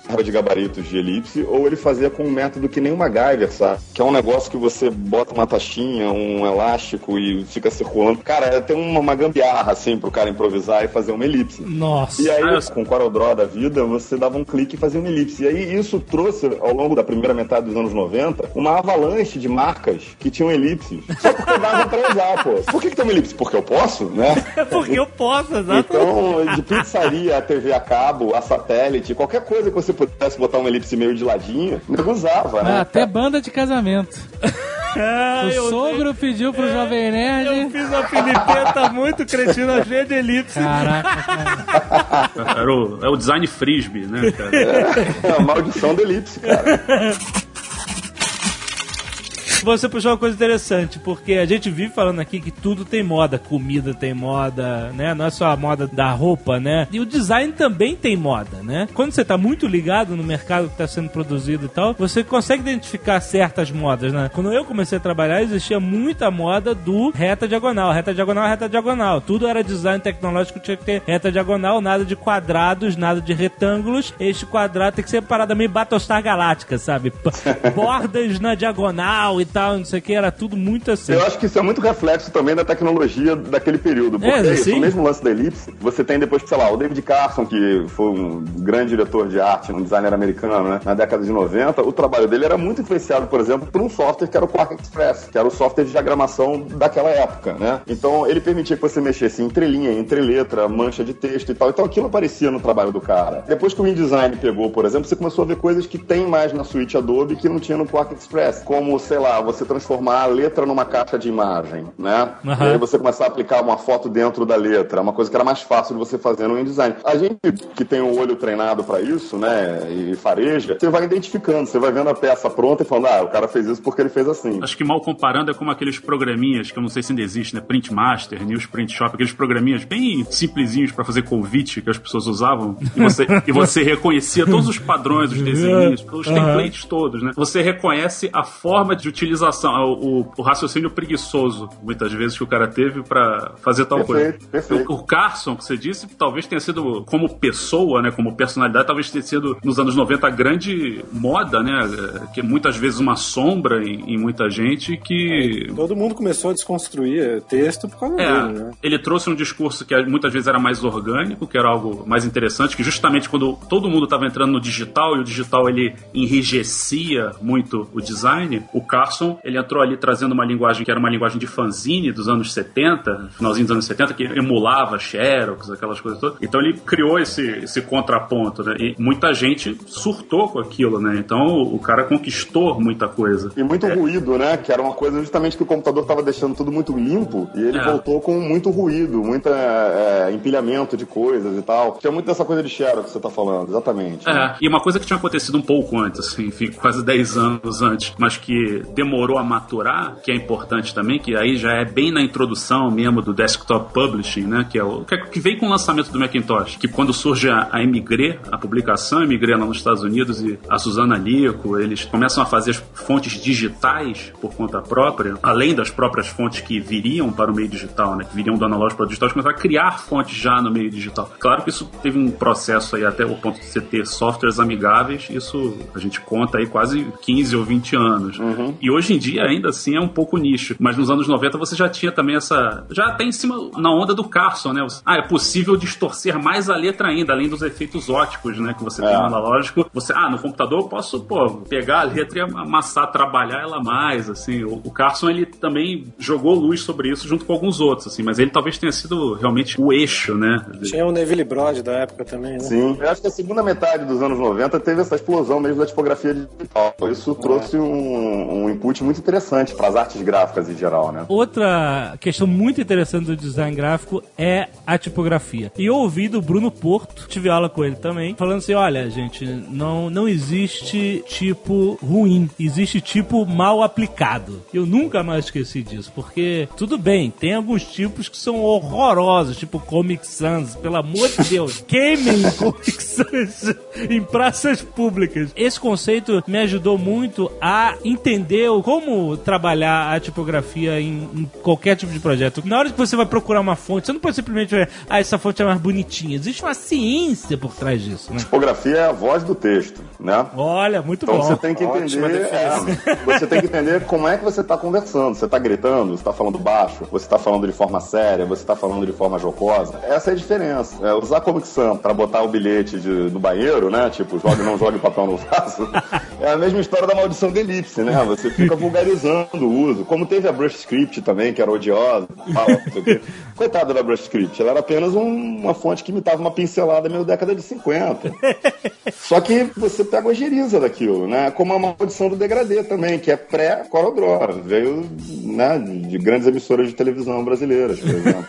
uma de gabaritos de elipse, ou ele fazia com um método que nem o MacGyver, sabe? Que é um negócio que você bota uma taxinha, um elástico e fica circulando. Cara, tem uma, uma gambiarra, assim, pro cara improvisar e fazer uma elipse. Nossa. E aí, Ah, eu- com o CorelDRAW da vida, você dava um clique e fazia uma elipse. E aí, isso trouxe, ao longo da primeira metade dos anos 90, uma avalanche de marcas que tinham elipses. Só porque dava pra usar, pô. Por que, que tem uma elipse? Porque eu posso, né? É [LAUGHS] porque eu posso, exato. Então, de pizzaria a TV a cabo, a satélite, qualquer coisa que você pudesse botar uma elipse meio de ladinho, nego usava, Ah, né? até banda de casamento. [LAUGHS] O eu, sogro pediu pro Jovem eu Nerd. fiz uma filipeta muito cretina cheia de elipse. Caraca, cara. Era o, é o design frisbee, né, cara? É a maldição da elipse, cara. [LAUGHS] Você puxou uma coisa interessante, porque a gente vive falando aqui que tudo tem moda, comida tem moda, né? Não é só a moda da roupa, né? E o design também tem moda, né? Quando você tá muito ligado no mercado que tá sendo produzido e tal, você consegue identificar certas modas, né? Quando eu comecei a trabalhar, existia muita moda do reta diagonal, reta diagonal, reta diagonal. Tudo era design tecnológico, tinha que ter reta diagonal, nada de quadrados, nada de retângulos. Este quadrado tem que ser parada meio Battlestar Galáctica, sabe? [LAUGHS] Bordas na diagonal e tal, não sei o que, era tudo muito assim. Eu acho que isso é muito reflexo também da tecnologia daquele período. Porque É, é isso, sim. o mesmo lance da elipse, você tem depois, sei lá, o David Carson, que foi um grande diretor de arte, um designer americano, né, na década de 90, o trabalho dele era muito influenciado, por exemplo, por um software que era o Quark Express, que era o software de diagramação daquela época, né? Então, ele permitia que você mexesse entre linha, entre letra, mancha de texto e tal. Então, aquilo aparecia no trabalho do cara. Depois que o InDesign pegou, por exemplo, você começou a ver coisas que tem mais na suíte Adobe que não tinha no Quark Express, como, sei lá, você transformar a letra numa caixa de imagem, né? Aham. E aí você começar a aplicar uma foto dentro da letra, uma coisa que era mais fácil de você fazer no InDesign. A gente que tem o olho treinado para isso, né, e fareja, você vai identificando, você vai vendo a peça pronta e falando, ah, o cara fez isso porque ele fez assim. Acho que mal comparando é como aqueles programinhas que eu não sei se ainda existe, né? Print Master, News Print Shop, aqueles programinhas bem simplesinhos pra fazer convite que as pessoas usavam. E você, [LAUGHS] e você reconhecia todos os padrões, os desenhos, os templates todos, né? Você reconhece a forma de utilização, o, o- raciocínio preguiçoso, muitas vezes, que o cara teve pra fazer tal Perfeito, coisa. perfeito. O, o Carson, que você disse, talvez tenha sido, como pessoa, né? Como personalidade, talvez tenha sido, nos anos 90, a grande moda, né? Que é muitas vezes uma sombra em, em muita gente que Todo mundo começou a desconstruir texto por causa é, dele, né? ele trouxe um discurso que muitas vezes era mais orgânico, que era algo mais interessante, que justamente quando todo mundo estava entrando no digital e o digital ele enrijecia muito o design, o Carson ele entrou ali trazendo uma linguagem que era uma linguagem de fanzine dos anos 70, finalzinho dos anos 70, que emulava Xerox, aquelas coisas todas. Então ele criou esse, esse contraponto, né? E muita gente surtou com aquilo, né? Então o cara conquistou muita coisa. E muito ruído, né? Que era uma coisa justamente que o computador estava deixando tudo muito limpo e ele É. voltou com muito ruído, muito é, é, empilhamento de coisas e tal. Tinha muito dessa coisa de Xerox que você tá falando, exatamente. né? É, e uma coisa que tinha acontecido um pouco antes, assim, enfim, quase 10 anos antes, mas que demorou a maturar, que é importante também, que aí já é bem na introdução mesmo do desktop publishing, né, que é o que, é- veio com o lançamento do Macintosh, que quando surge a, a Emigre, a publicação Emigre lá nos Estados Unidos e a Suzana Lico, eles começam a fazer as fontes digitais por conta própria, além das próprias fontes que viriam para o meio digital, né, que viriam do analógico para o digital, eles começaram a criar fontes já no meio digital. Claro que isso teve um processo aí até o ponto de você ter softwares amigáveis, isso a gente conta aí quase 15 ou 20 anos. E hoje em dia ainda assim é um pouco nicho, mas nos anos 90 você já tinha também essa, já até em cima na onda do Carson, né? Ah, é possível distorcer mais a letra ainda, além dos efeitos óticos, né, que você tem É. no analógico. Você, ah, no computador eu posso, pô, pegar a letra e amassar, trabalhar ela mais, assim. O, o Carson ele também jogou luz sobre isso junto com alguns outros, assim, mas ele talvez tenha sido realmente o eixo, né? Tinha o Neville Brod da época também, né? Sim, eu acho que a segunda metade dos anos 90 teve essa explosão mesmo da tipografia digital. Isso trouxe um, um input muito interessante para as artes gráficas em geral, né? Outra questão muito interessante do design gráfico é a tipografia. E eu ouvi do Bruno Porto, tive aula com ele também, falando assim: olha, gente, não, não existe tipo ruim, existe tipo mal aplicado. Eu nunca mais esqueci disso, porque tudo bem, tem alguns tipos que são horrorosos, tipo Comic Sans, pelo amor de Deus, [LAUGHS] queimem Comic Sans em praças públicas. Esse conceito me ajudou muito a entender como trabalhar a tipografia em, em qualquer tipo de projeto. Na hora que você vai procurar uma fonte, você não pode simplesmente ver, ah, essa fonte é mais bonitinha. Existe uma ciência por trás disso, né? Tipografia é a voz do texto, né? Olha, muito Então bom. você tem que entender, é, você tem que entender como é que você está conversando. Você está gritando, você está falando baixo, você está falando de forma séria, você está falando de forma jocosa. Essa é a diferença. É, usar Comic Sans para botar o bilhete de- no banheiro, né? Tipo, jogue não jogue o papel no vaso. [LAUGHS] É a mesma história da maldição da elipse, né? Você fica vulgarizando o uso. Como teve a Brush Script também, que era odiosa. tal, não sei o quê. [LAUGHS] Coitada da Brush Script, ela era apenas um- uma fonte que imitava uma pincelada meio década de 50. [LAUGHS] Só que você pega a geriza daquilo, né? Como a maldição do degradê também, que é pré-Corodró. Veio né, de grandes emissoras de televisão brasileiras, por exemplo.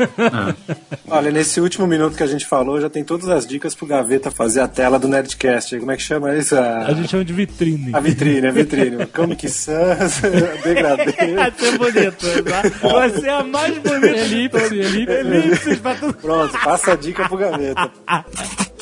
[LAUGHS] Olha, nesse último minuto que a gente falou, já tem todas as dicas pro Gaveta fazer a tela do Nerdcast. Como é que chama isso? A, A gente chama de vitrine. a vitrine, a vitrine. Comic Sans, [LAUGHS] degradê. Até bonito, tá? Vai ser a mais bonita. Elipse, elipse. Elipses pra tudo. Pronto, passa a dica pro Gaveta. [LAUGHS]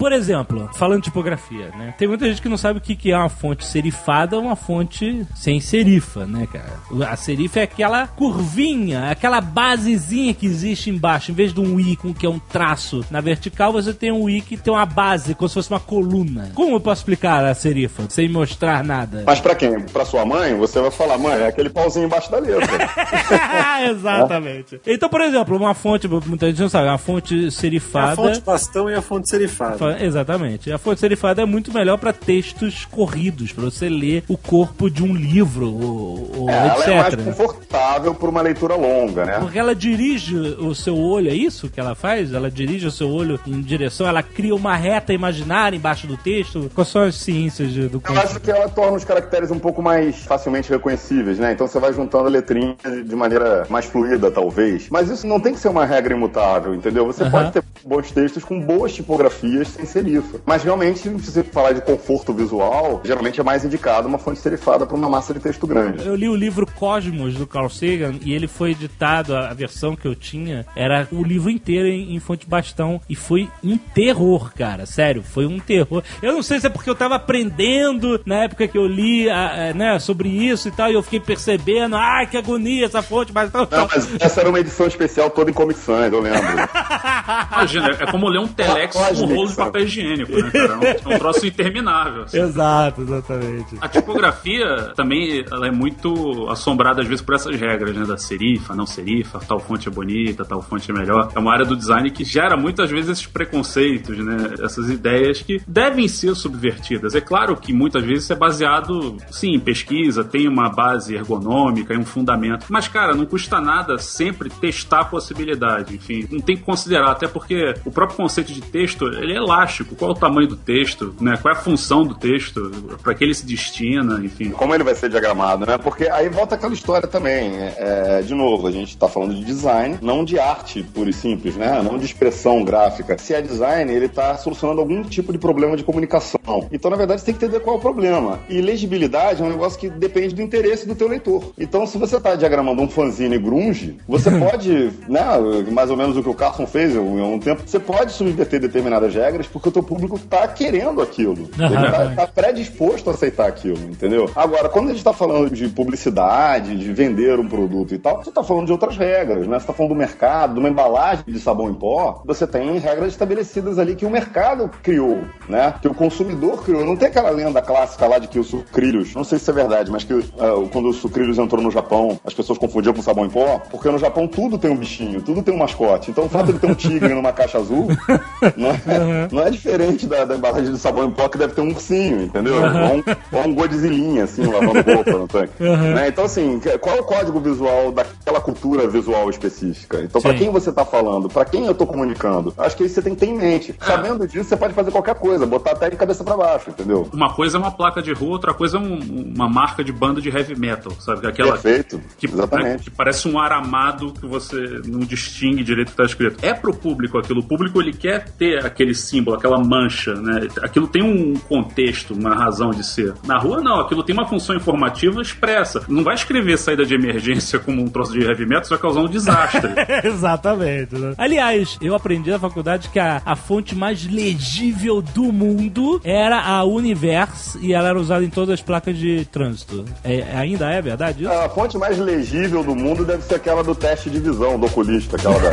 Por exemplo, falando de tipografia, né? Tem muita gente que não sabe o que que é uma fonte serifada ou uma fonte sem serifa, né, cara? A serifa é aquela curvinha, aquela basezinha que existe embaixo. Em vez de um i com que é um traço na vertical, você tem um i que tem uma base, como se fosse uma coluna. Como eu posso explicar a serifa sem mostrar nada? Mas pra quem? Pra sua mãe, você vai falar, mãe, é aquele pauzinho embaixo da letra. [LAUGHS] Exatamente. Então, por exemplo, uma fonte, muita gente não sabe, uma fonte A serifada. fonte bastão e a fonte serifada. Exatamente. A fonte serifada é muito melhor para textos corridos, para você ler o corpo de um livro, ou, ou É, ela é mais etc. confortável pra uma leitura longa, né? Porque ela dirige o seu olho, é isso que ela faz? Ela dirige o seu olho em direção, ela cria uma reta imaginária embaixo do texto. Quais são as ciências do Eu acho que ela torna os caracteres um pouco mais facilmente reconhecíveis, né? Então você vai juntando a letrinha de maneira mais fluida, talvez. Mas isso não tem que ser uma regra imutável, entendeu? Você Aham. pode ter bons textos com boas tipografias sem serifa. Mas realmente, se você falar de conforto visual, geralmente é mais indicado uma fonte serifada para uma massa de texto grande. Eu li o livro Cosmos do Carl Sagan e ele foi editado, a versão que eu tinha era o livro inteiro em, em fonte bastão e foi um terror, cara. Sério, foi um terror. Eu não sei se é porque eu tava aprendendo na época que eu li a- a- né, sobre isso e tal, e eu fiquei percebendo, ai que agonia essa fonte bastão. Não, mas essa era uma edição especial toda em Comic Sans, eu lembro. [LAUGHS] Imagina, é como ler um telex com um rolo de. Papel higiênico, né, cara? É um, é um troço interminável. assim. Exato, exatamente. A tipografia também ela é muito assombrada às vezes por essas regras, né? Da serifa, não serifa, tal fonte é bonita, tal fonte é melhor. É uma área do design que gera muitas vezes esses preconceitos, né? Essas ideias que devem ser subvertidas. É claro que muitas vezes isso é baseado, sim, em pesquisa, tem uma base ergonômica e um fundamento. Mas, cara, não custa nada sempre testar a possibilidade. Enfim, não tem que considerar, até porque o próprio conceito de texto, ele é elástico. Qual é o tamanho do texto, né? Qual é a função do texto, para que ele se destina, enfim. Como ele vai ser diagramado, né? Porque aí volta aquela história também. É, de novo, a gente tá falando de design, não de arte pura e simples, né? Não de expressão gráfica. Se é design, ele tá solucionando algum tipo de problema de comunicação. Então, na verdade, você tem que entender qual é o problema. E legibilidade é um negócio que depende do interesse do teu leitor. Então, se você tá diagramando um fanzine grunge, você [LAUGHS] pode, né? Mais ou menos o que o Carson fez em um tempo, você pode subverter determinadas regras porque o teu público tá querendo aquilo. Ele tá, tá predisposto a aceitar aquilo, entendeu? Agora, quando a gente tá falando de publicidade, de vender um produto e tal, você tá falando de outras regras, né? Você tá falando do mercado, de uma embalagem de sabão em pó, você tem regras estabelecidas ali que o mercado criou, né? Que o consumidor criou. Não tem aquela lenda clássica lá de que os sucrilhos, não sei se é verdade, mas que ah, quando os sucrilhos entrou no Japão, as pessoas confundiam com sabão em pó, porque no Japão tudo tem um bichinho, tudo tem um mascote. Então o fato de ter um tigre numa caixa azul [LAUGHS] não é, não é diferente da, da embalagem de sabão em pó que deve ter um ursinho, entendeu? Ou um, ou um Godzillinha, assim, lavando roupa no tanque. Né? Então, assim, qual é o código visual daquela cultura visual específica? Então, pra Sim. quem você tá falando? Pra quem eu tô comunicando? Acho que isso você tem que ter em mente. Sabendo disso, você pode fazer qualquer coisa, botar até de cabeça pra baixo, entendeu? Uma coisa é uma placa de rua, outra coisa é um- uma marca de banda de heavy metal, sabe? Aquela Perfeito. que, Exatamente. que parece um aramado que você não distingue direito o que tá escrito. É pro público aquilo. O público ele quer ter aquele símbolo, aquela mancha, né? Aquilo tem um contexto, uma razão de ser. Na rua não, aquilo tem uma função informativa expressa. Não vai escrever saída de emergência como um troço de heavy metal, isso vai causar um desastre. [LAUGHS] Exatamente. né? Aliás, eu aprendi na faculdade que a, a fonte mais legível do mundo era a Universe e ela era usada em todas as placas de trânsito. É- ainda é verdade isso? A fonte mais legível do mundo deve ser aquela do teste de visão do oculista, aquela da.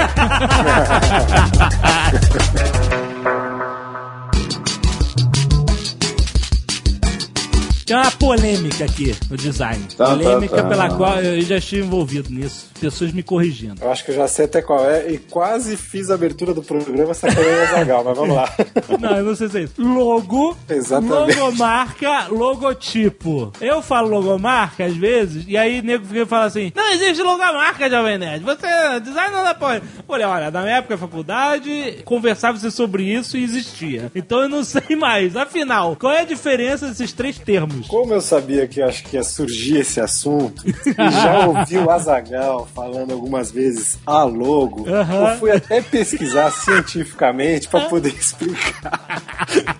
[LAUGHS] Tem uma polêmica aqui no design. Tá, polêmica tá, tá. pela qual eu já estive envolvido nisso. Pessoas me corrigindo. Eu acho que eu já sei até qual é e quase fiz a abertura do programa sacaneando a Zagal, mas vamos lá. [LAUGHS] Não, eu não sei se é isso. Logo, Exatamente. logomarca, logotipo. Eu falo logomarca às vezes, e aí nego fica e fala assim: não existe logomarca, Jovem Nerd. Você, design não apoia. Olha, olha, na minha época da faculdade, conversava-se sobre isso e existia. Então eu não sei mais. Afinal, qual é a diferença desses três termos? Como eu sabia que eu acho que ia surgir esse assunto, e já ouvi o Azagal falando algumas vezes a logo, Aham. eu fui até pesquisar cientificamente para poder [LAUGHS] explicar.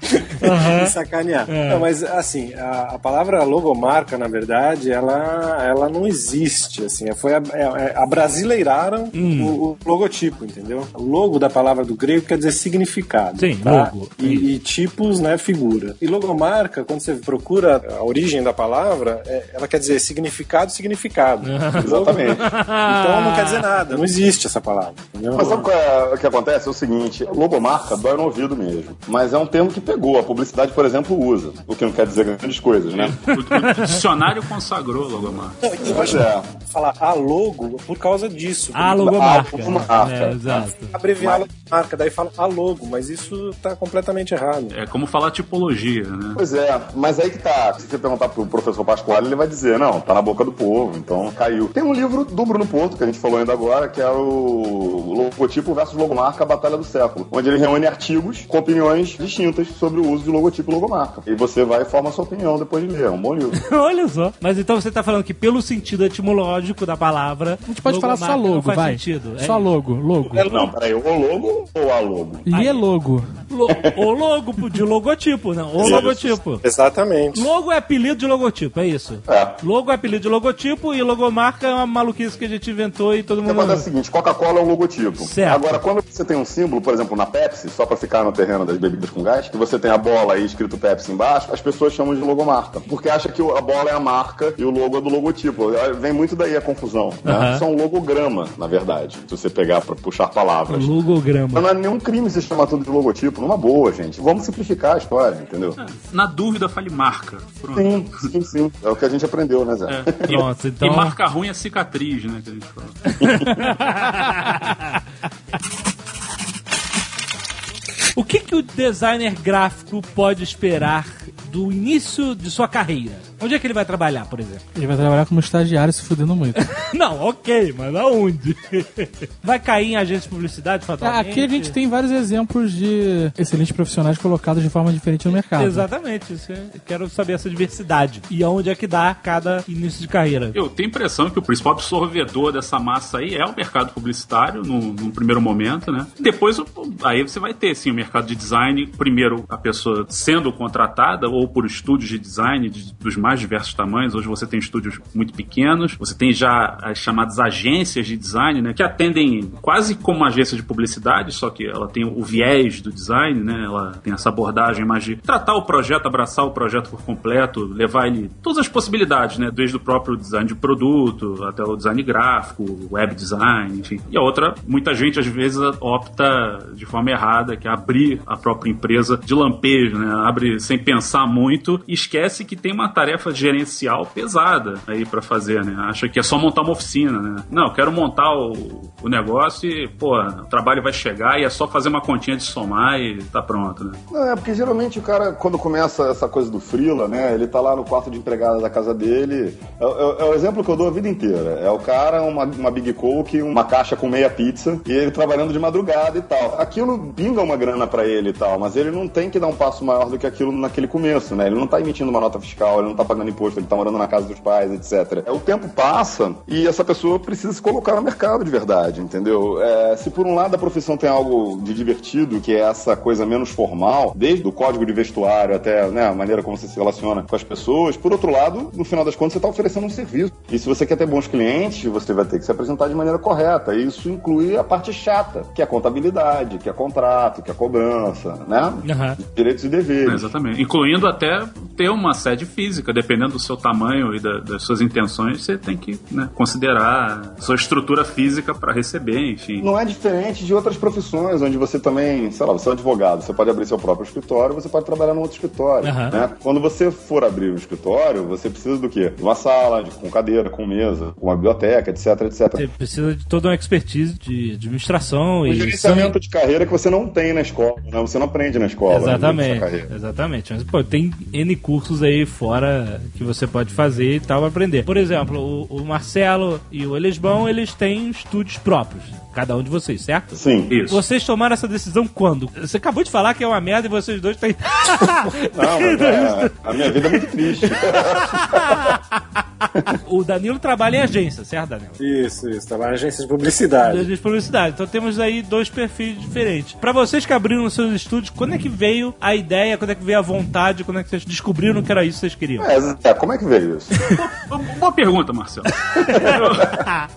[LAUGHS] e sacanear. Não, mas assim, a, a palavra logomarca, na verdade, ela, ela não existe. Assim, foi a, é- é- abrasileiraram Hum. o, o logotipo, entendeu? O logo da palavra do grego quer dizer significado. Sim, tá? logo. E, e tipos, né, figura. E logomarca, quando você procura a origem da palavra, é- ela quer dizer significado, significado. [LAUGHS] Exatamente. Então não quer dizer nada, não existe essa palavra. Entendeu? Mas sabe qual é o que acontece? É o seguinte, logomarca dói no ouvido mesmo. Mas é um termo que pegou. A publicidade, por exemplo, usa. O que não quer dizer grandes coisas, né? [LAUGHS] O, o dicionário consagrou logomarca. Não, eu Pois é. falar a logo por causa disso. A logomarca. A logomarca. É, exato. Abreviar a logomarca, daí fala a logo, mas isso tá completamente errado. É como falar tipologia, né? Pois é, mas aí que tá. Se você perguntar pro professor Pascoal, ele vai dizer, não, tá na boca do povo, então caiu. Tem um livro do Bruno Porto, que a gente falou ainda agora, que é o Logotipo versus Logomarca, a Batalha do Século, onde ele reúne artigos com opiniões distintas sobre o uso de logotipo e logomarca. E você vai e forma a sua opinião depois de ler. É um bom livro. [LAUGHS] Olha só. Mas então você tá falando que pelo sentido etimológico da palavra. A gente pode falar só logo, faz vai. sentido. É Só logo, logo. Não, peraí, o logo ou a logo? E é logo. Lo- o logo de logotipo, não. O Isso. logotipo. Exatamente. Logo é apelido de logotipo, é isso. É. Logo é apelido de logotipo e logomarca é uma maluquice que a gente inventou e todo mundo. acontece é o seguinte, Coca-Cola é um logotipo. Certo. Agora, quando você tem um símbolo, por exemplo, na Pepsi, só pra ficar no terreno das bebidas com gás, que você tem a bola aí escrito Pepsi embaixo, as pessoas chamam de logomarca. Porque acham que a bola é a marca e o logo é do logotipo. Aí Vem muito daí a confusão. Né? Isso é um logograma, na verdade, se você pegar pra puxar palavras. Logograma. Não é nenhum crime se chamar tudo de logotipo, numa boa, gente. Vamos simplificar a história, entendeu? Na dúvida, fale marca. Pronto. Sim, sim, sim. É o que a gente aprendeu, né, Zé? É. [LAUGHS] E- Pronto, então- E marca ruim é cicatriz, né? Que a gente fala. [LAUGHS] O que, que o designer gráfico pode esperar do início de sua carreira? Onde é que ele vai trabalhar, por exemplo? Ele vai trabalhar como estagiário se fudendo muito. [LAUGHS] Não, ok, mas aonde? [LAUGHS] Vai cair em agência de publicidade, fatalmente? Aqui a gente tem vários exemplos de excelentes profissionais colocados de forma diferente no mercado. Exatamente, isso é- eu quero saber essa diversidade. E aonde é que dá cada início de carreira. Eu tenho a impressão que o principal absorvedor dessa massa aí é o mercado publicitário, num, num primeiro momento, né? Depois, aí você vai ter, sim, o mercado de design. Primeiro, a pessoa sendo contratada ou por estúdios de design de- dos mais diversos tamanhos. Hoje você tem estúdios muito pequenos, você tem já as chamadas agências de design, né? Que atendem quase como agência de publicidade, só que ela tem o viés do design, né? Ela tem essa abordagem mais de tratar o projeto, abraçar o projeto por completo, levar ele todas as possibilidades, né? Desde o próprio design de produto até o design gráfico, web design, enfim. E a outra, muita gente às vezes opta de forma errada, que é abrir a própria empresa de lampejo, né? Abre sem pensar muito e esquece que tem uma tarefa gerencial pesada aí pra fazer, né? Acha que é só montar uma oficina, né? Não, quero montar o, o negócio e, pô, o trabalho vai chegar e é só fazer uma continha de somar e tá pronto, né? Não, é porque geralmente o cara, quando começa essa coisa do Freela, né? Ele tá lá no quarto de empregada da casa dele. É, é- é o exemplo que eu dou a vida inteira. É o cara, uma, uma Big Coke, uma caixa com meia pizza, e ele trabalhando de madrugada e tal. Aquilo pinga uma grana pra ele e tal, mas ele não tem que dar um passo maior do que aquilo naquele começo, né? Ele não tá emitindo uma nota fiscal, ele não tá pagando imposto, ele tá morando na casa dos pais, etc. É, o tempo passa e essa pessoa precisa se colocar no mercado de verdade, entendeu? É, se por um lado a profissão tem algo de divertido, que é essa coisa menos formal, desde o código de vestuário até né, a maneira como você se relaciona com as pessoas, por outro lado, no final das contas, você está oferecendo um serviço. E se você quer ter bons clientes, você vai ter que se apresentar de maneira correta. E isso inclui a parte chata, que é a contabilidade, que é contrato, que é cobrança, né? Aham. Direitos e deveres. É, exatamente. Incluindo até ter uma sede física, dependendo do seu tamanho e da- das suas intenções, você tem que né, considerar a sua estrutura física para receber, enfim. Não é diferente de outras profissões, onde você também, sei lá, você é um advogado, você pode abrir seu próprio escritório, você pode trabalhar num outro escritório. Aham. né? Quando você for abrir um escritório, você precisa do quê? De uma sala, de- com cadeira, com mesa, com uma biblioteca, etc, etc. Você precisa de toda uma expertise de administração Um e. gerenciamento de carreira que você não tem na escola, né? Você não aprende na escola. né, Exatamente, exatamente. Mas, pô, tem N cursos aí fora que você pode fazer e tal pra aprender. Por exemplo, o, o Marcelo e o Elisbão, eles têm estúdios próprios. Cada um de vocês, certo? Sim. Isso. Vocês tomaram essa decisão quando? Você acabou de falar que é uma merda e vocês dois têm. [LAUGHS] Não, mas é, a minha vida é muito triste. [LAUGHS] o Danilo trabalha em agência, certo, Danilo? Isso, isso. Trabalho em agência de publicidade. De publicidade. Então temos aí dois perfis diferentes. Pra vocês que abriram seus estúdios, quando é que veio a ideia, quando é que veio a vontade, quando é que vocês descobriram que era isso que vocês queriam? É, como é que veio isso? Boa- [LAUGHS] Boa pergunta, Marcelo.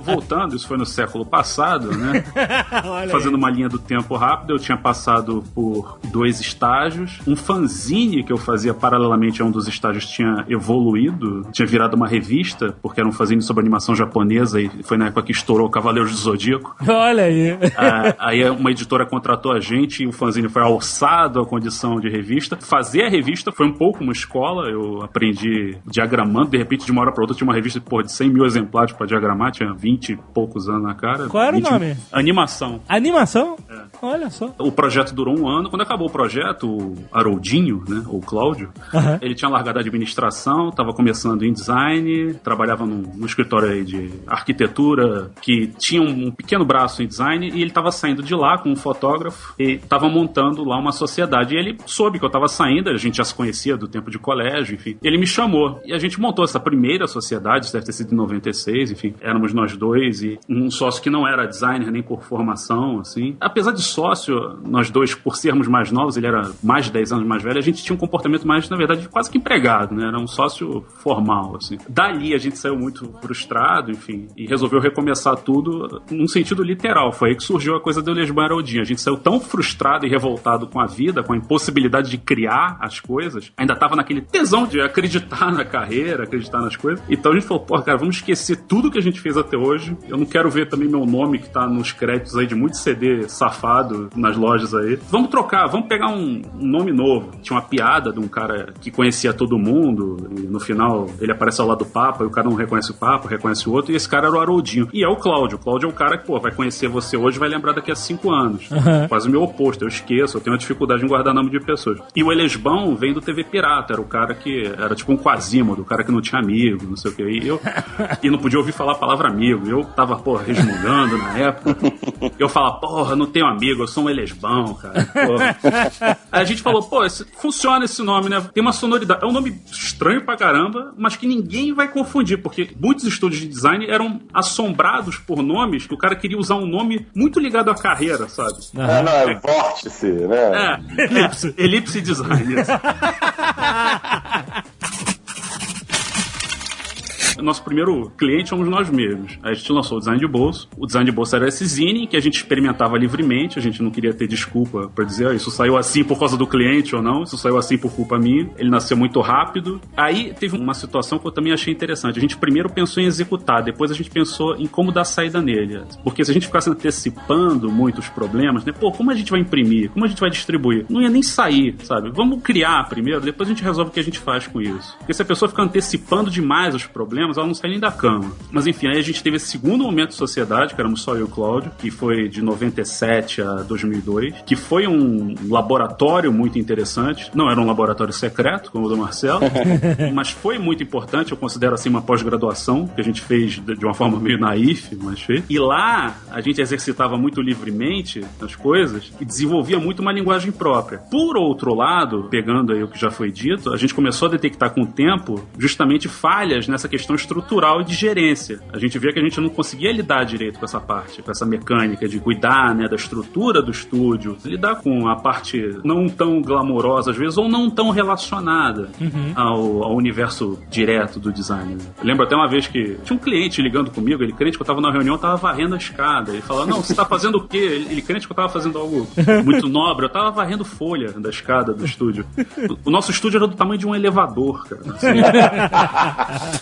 Voltando, isso foi no século passado, né? [LAUGHS] Aí. Fazendo uma linha do tempo rápida, eu tinha passado por dois estágios. Um fanzine que eu fazia paralelamente a um dos estágios tinha evoluído, tinha virado uma revista, porque era um fanzine sobre animação japonesa e foi na época que estourou Cavaleiros do Zodíaco. [LAUGHS] Olha aí. Ah, aí uma editora contratou a gente e o fanzine foi alçado à condição de revista. Fazer a revista foi um pouco uma escola, eu aprendi diagramando, de repente de uma hora para outra tinha uma revista pô, de 100 mil exemplares para diagramar, tinha 20 e poucos anos na cara. Qual era o 20 nome? Animação. Animação? Olha só. O projeto durou um ano. Quando acabou o projeto, o Haroldinho, né, ou Cláudio, ele tinha largado a administração, estava começando em design, trabalhava num, num escritório de arquitetura que tinha um, um pequeno braço em design e ele estava saindo de lá com um fotógrafo e estava montando lá uma sociedade. E ele soube que eu estava saindo, a gente já se conhecia do tempo de colégio, enfim. Ele me chamou e a gente montou essa primeira sociedade, isso deve ter sido em 96, enfim. Éramos nós dois e um sócio que não era designer nem por formação, assim. Apesar de sócio, nós dois, por sermos mais novos, ele era mais de 10 anos mais velho, a gente tinha um comportamento mais, na verdade, quase que empregado, né? Era um sócio formal, assim. Dali a gente saiu muito frustrado, enfim, e resolveu recomeçar tudo num sentido literal. Foi aí que surgiu a coisa do Lesban Haroldinho. A gente saiu tão frustrado e revoltado com a vida, com a impossibilidade de criar as coisas, ainda tava naquele tesão de acreditar na carreira, acreditar nas coisas. Então a gente falou, pô, cara, vamos esquecer tudo que a gente fez até hoje. Eu não quero ver também meu nome que tá nos créditos aí de muito CD safado nas lojas aí. Vamos trocar, vamos pegar um, um nome novo. Tinha uma piada de um cara que conhecia todo mundo, e no final ele aparece ao lado do Papa, e o cara não reconhece o Papa, reconhece o outro, e esse cara era o Haroldinho. E é o Cláudio. O Cláudio é o cara que, pô, vai conhecer você hoje e vai lembrar daqui a cinco anos. [LAUGHS] Quase o meu oposto, eu esqueço, eu tenho uma dificuldade em guardar nome de pessoas. E o Elesbão vem do TV Pirata, era o cara que era tipo um Quasimodo, o cara que não tinha amigo, não sei o que. E eu [LAUGHS] e não podia ouvir falar a palavra amigo. Eu tava, pô, resmungando na época. Eu falava, porra, não tenho amigo, eu sou um Elesbão, cara. Porra. [LAUGHS] A gente falou, pô, esse- funciona esse nome, né? Tem uma sonoridade. É um nome estranho pra caramba, mas que ninguém vai confundir, porque muitos estúdios de design eram assombrados por nomes que o cara queria usar um nome muito ligado à carreira, sabe? É, não, é vórtice, né? É, elipse, elipse design. [LAUGHS] Nosso primeiro cliente somos nós mesmos. A gente lançou o design de bolso. O design de bolso era esse zine que a gente experimentava livremente. A gente não queria ter desculpa pra dizer, ah, isso saiu assim por causa do cliente ou não. Isso saiu assim por culpa minha. Ele nasceu muito rápido. Aí teve uma situação que eu também achei interessante. A gente primeiro pensou em executar, depois a gente pensou em como dar saída nele. Porque se a gente ficasse antecipando muitos problemas, né? Pô, como a gente vai imprimir? Como a gente vai distribuir? Não ia nem sair, sabe? Vamos criar primeiro, depois a gente resolve o que a gente faz com isso. Porque se a pessoa ficar antecipando demais os problemas, ela não sai nem da cama. Mas enfim, aí a gente teve esse segundo momento de sociedade, que éramos só eu e o Cláudio, que foi de 97 a 2002, que foi um laboratório muito interessante. Não era um laboratório secreto, como o do Marcelo, [LAUGHS] mas foi muito importante. Eu considero assim uma pós-graduação, que a gente fez de de uma forma meio naif, mas fez. E lá a gente exercitava muito livremente as coisas e desenvolvia muito uma linguagem própria. Por outro lado, pegando aí o que já foi dito, a gente começou a detectar com o tempo justamente falhas nessa questão estrutural e de gerência. A gente via que a gente não conseguia lidar direito com essa parte, com essa mecânica de cuidar né, da estrutura do estúdio, lidar com a parte não tão glamourosa às vezes ou não tão relacionada ao, ao universo direto do design. né? Eu lembro até uma vez que tinha um cliente ligando comigo, ele crente que eu tava na reunião, eu tava varrendo a escada. Ele falava, não, você tá fazendo o quê? Ele ele crente que eu tava fazendo algo muito nobre, eu tava varrendo folha da escada do estúdio. O, o nosso estúdio era do tamanho de um elevador, cara. assim.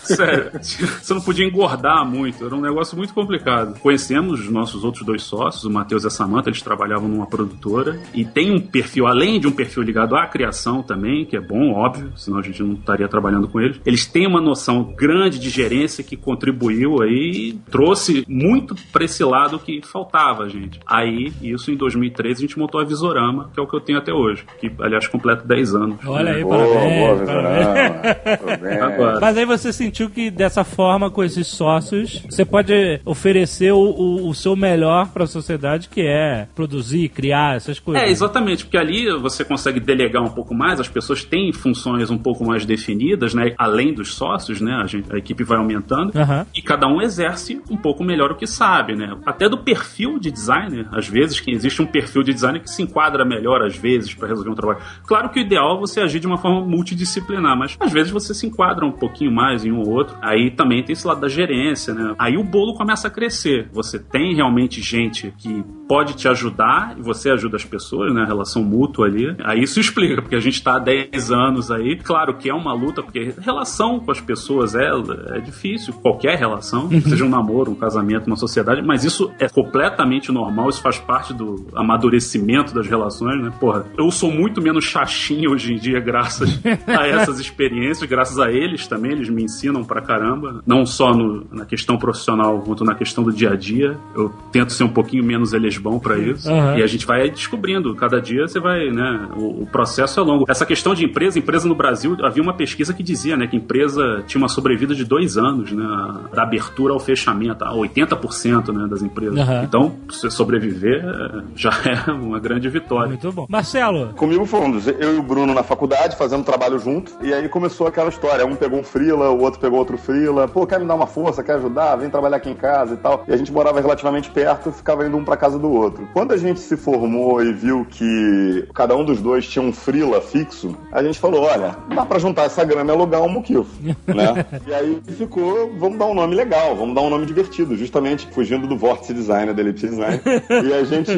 [LAUGHS] Sério, [LAUGHS] você não podia engordar muito, era um negócio muito complicado. Conhecemos os nossos outros dois sócios, o Matheus e a Samanta, eles trabalhavam numa produtora e tem um perfil, além de um perfil ligado à criação também, que é bom, óbvio, senão a gente não estaria trabalhando com eles. Eles têm uma noção grande de gerência que contribuiu aí e trouxe muito pra esse lado que faltava, gente. Aí, isso em 2013, a gente montou a Visorama, que é o que eu tenho até hoje, que aliás completa 10 anos. Olha aí, Boa, parabéns. boa, parabéns. Agora. Mas aí você sentiu que dessa forma, com esses sócios, você pode oferecer o, o, o seu melhor para a sociedade, que é produzir, criar essas coisas. É, exatamente, porque ali você consegue delegar um pouco mais, as pessoas têm funções um pouco mais definidas, né? Além dos sócios, né? A, gente- a equipe vai aumentando. Aham. E cada um exerce um pouco melhor o que sabe, né? Até do perfil de designer, às vezes, que existe um perfil de designer que se enquadra melhor, às vezes, para resolver um trabalho. Claro que o ideal é você agir de uma forma multidisciplinar, mas às vezes você se enquadra um pouquinho mais em um ou outro. Aí também tem esse lado da gerência, né? Aí o bolo começa a crescer. Você tem realmente gente que pode te ajudar e você ajuda as pessoas, né? A relação mútua ali. Aí isso explica, porque a gente tá há 10 anos aí. Claro que é uma luta, porque relação com as pessoas é, é difícil, qualquer relação, seja um namoro, um casamento, uma sociedade, mas isso é completamente normal, isso faz parte do amadurecimento das relações, né? Porra, eu sou muito menos chaxinho hoje em dia, [LAUGHS] graças a essas experiências, graças a eles também, eles me ensinam pra caramba, não só no- na questão profissional, quanto na questão do dia a dia. Eu tento ser um pouquinho menos elesbão pra isso. Aham. E a gente vai descobrindo, cada dia você vai, né? O, o processo é longo. Essa questão de empresa, empresa no Brasil, havia uma pesquisa que dizia, né, que empresa tinha uma sobrevida de dois anos, né? Da abertura ao fechamento, a 80% né, das empresas. Aham. Então, se sobreviver é, já [LAUGHS] é uma grande vitória. Muito bom. Marcelo, Comigo foi um dos. Eu e o Bruno na faculdade, fazendo trabalho junto. E aí começou aquela história. Um pegou um frila, o outro pegou outro frila. Pô, quer me dar uma força, quer ajudar? Vem trabalhar aqui em casa e tal. E a gente morava relativamente perto, ficava indo um pra casa do outro. Quando a gente se formou e viu que cada um dos dois tinha um frila fixo, a gente falou: olha, dá pra juntar essa grana e alugar um muquifo, né? [LAUGHS] e aí ficou, vamos dar um nome legal, vamos dar um nome divertido, justamente fugindo do vórtice design, da Ellipse Design. [LAUGHS] e a gente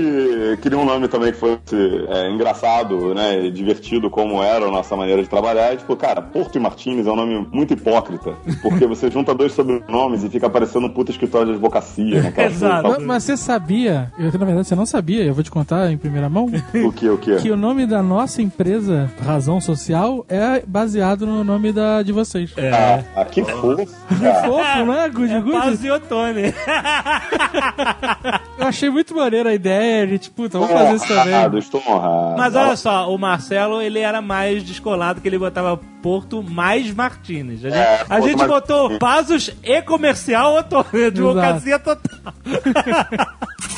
queria um nome também que fosse é, engraçado, né, e divertido como era a nossa maneira de trabalhar. E, tipo, cara, Porto e Martins é um nome muito hipócrita, porque você junta dois sobrenomes e fica parecendo um puta escritório de advocacia, né? Exato. Mas, mas você sabia, eu, na verdade você não sabia, eu vou te contar em primeira mão, [LAUGHS] O que, o que? que o nome da nossa empresa, Razão Social, é baseado no nome da, de vocês. Ah, ah, que fofo, cara. Fofo, né? Good, é good. Paz e Otone. Eu achei muito maneira a ideia, a gente, puta, vamos fazer isso honrado, também. estou honrado. Mas olha só, o Marcelo, ele era mais descolado, que ele botava Porto mais Martínez. A gente, É, a gente mais botou Pazos e Comercial Otone, advocacia total. [LAUGHS]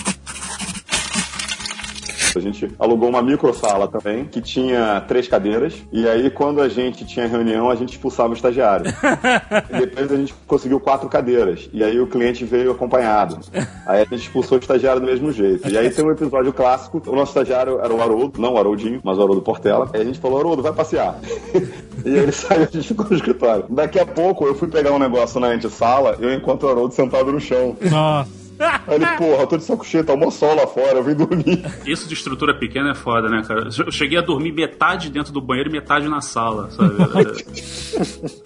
A gente alugou uma microsala também, que tinha três cadeiras. E aí, quando a gente tinha reunião, a gente expulsava o estagiário. [LAUGHS] e depois a gente conseguiu quatro cadeiras. E aí o cliente veio acompanhado. Aí a gente expulsou o estagiário do mesmo jeito. E aí tem um episódio clássico. O nosso estagiário era o Haroldo, não o Haroldinho, mas o Haroldo Portela. Aí a gente falou, Haroldo, vai passear. [LAUGHS] e ele [LAUGHS] saiu, a gente ficou no escritório. Daqui a pouco eu fui pegar um negócio na antessala, eu encontro o Haroldo sentado no chão. Nossa. Aí ele, porra, tô de saco cheio, tá mó sol lá fora, eu vim dormir. Isso de estrutura pequena é foda, né, cara? Eu cheguei a dormir metade dentro do banheiro e metade na sala, sabe? [LAUGHS]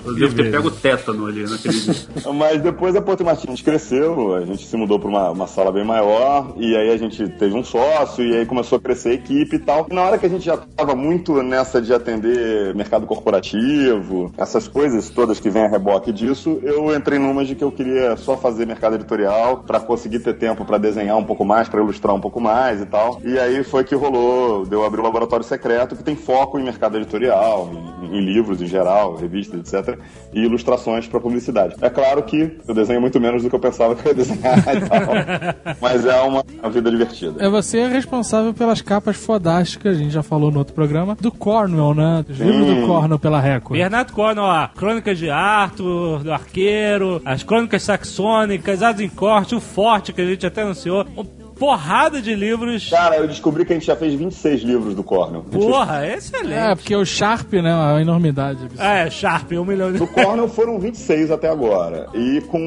Eu devo ter pego tétano ali naquele dia. Mas depois a Porto Martins cresceu, a gente se mudou para uma, uma sala bem maior, e aí a gente teve um sócio, e aí começou a crescer a equipe e tal. E na hora que a gente já estava muito nessa de atender mercado corporativo, essas coisas todas que vêm a reboque disso, eu entrei numa de que eu queria só fazer mercado editorial para conseguir ter tempo para desenhar um pouco mais, para ilustrar um pouco mais e tal. E aí foi que rolou, deu abrir o laboratório secreto que tem foco em mercado editorial, em, em livros em geral, revistas, etc, e ilustrações para publicidade. É claro que eu desenho muito menos do que eu pensava que eu ia desenhar e tal, [LAUGHS] mas é uma, uma vida divertida. É você responsável pelas capas fodásticas, a gente já falou no outro programa, do Cornwell, né? Os livros do Cornwell pela Record. Bernardo Cornwell, ó, Crônicas de Arthur, do Arqueiro, as Crônicas Saxônicas, As em Corte, o Que a gente até anunciou. Porrada de livros. Cara, eu descobri que a gente já fez 26 livros do Cornell. Porra, [LAUGHS] É, excelente. porque o Sharp, né? A enormidade. É, Sharp, um milhão de... Do Cornell foram 26 até agora. E com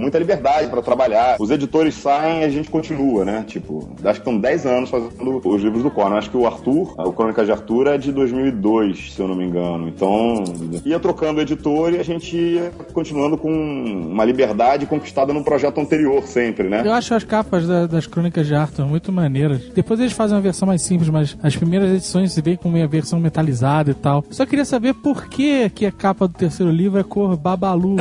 muita liberdade pra trabalhar. Os editores saem e a gente continua, né? Tipo, acho que estão 10 anos fazendo os livros do Cornell. Acho que o Arthur, o Crônica de Arthur é de 2002, se eu não me engano. Então, ia trocando o editor e a gente ia continuando com uma liberdade conquistada no projeto anterior sempre, né? Eu acho as capas da- das crônicas de Arthur muito maneiras. Depois eles fazem uma versão mais simples, mas as primeiras edições se vê com uma versão metalizada e tal. Só queria saber por que, que a capa do terceiro livro é cor babalu.